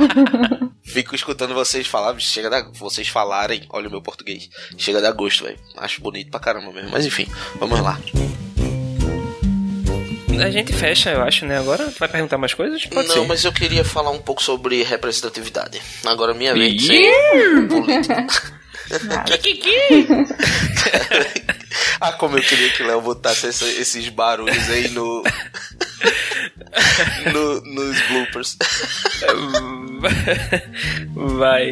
fico escutando vocês falar. Chega da. Vocês falarem. Olha o meu português. Chega da gosto, velho. Acho bonito pra caramba mesmo. Mas enfim, vamos lá. A gente fecha, eu acho, né? Agora tu vai perguntar mais coisas? Pode não, ser. mas eu queria falar um pouco sobre representatividade. Agora minha vez. ser político. Kikiki! ah, como eu queria que o Léo botasse essa- esses barulhos aí no. no- nos bloopers. Vai.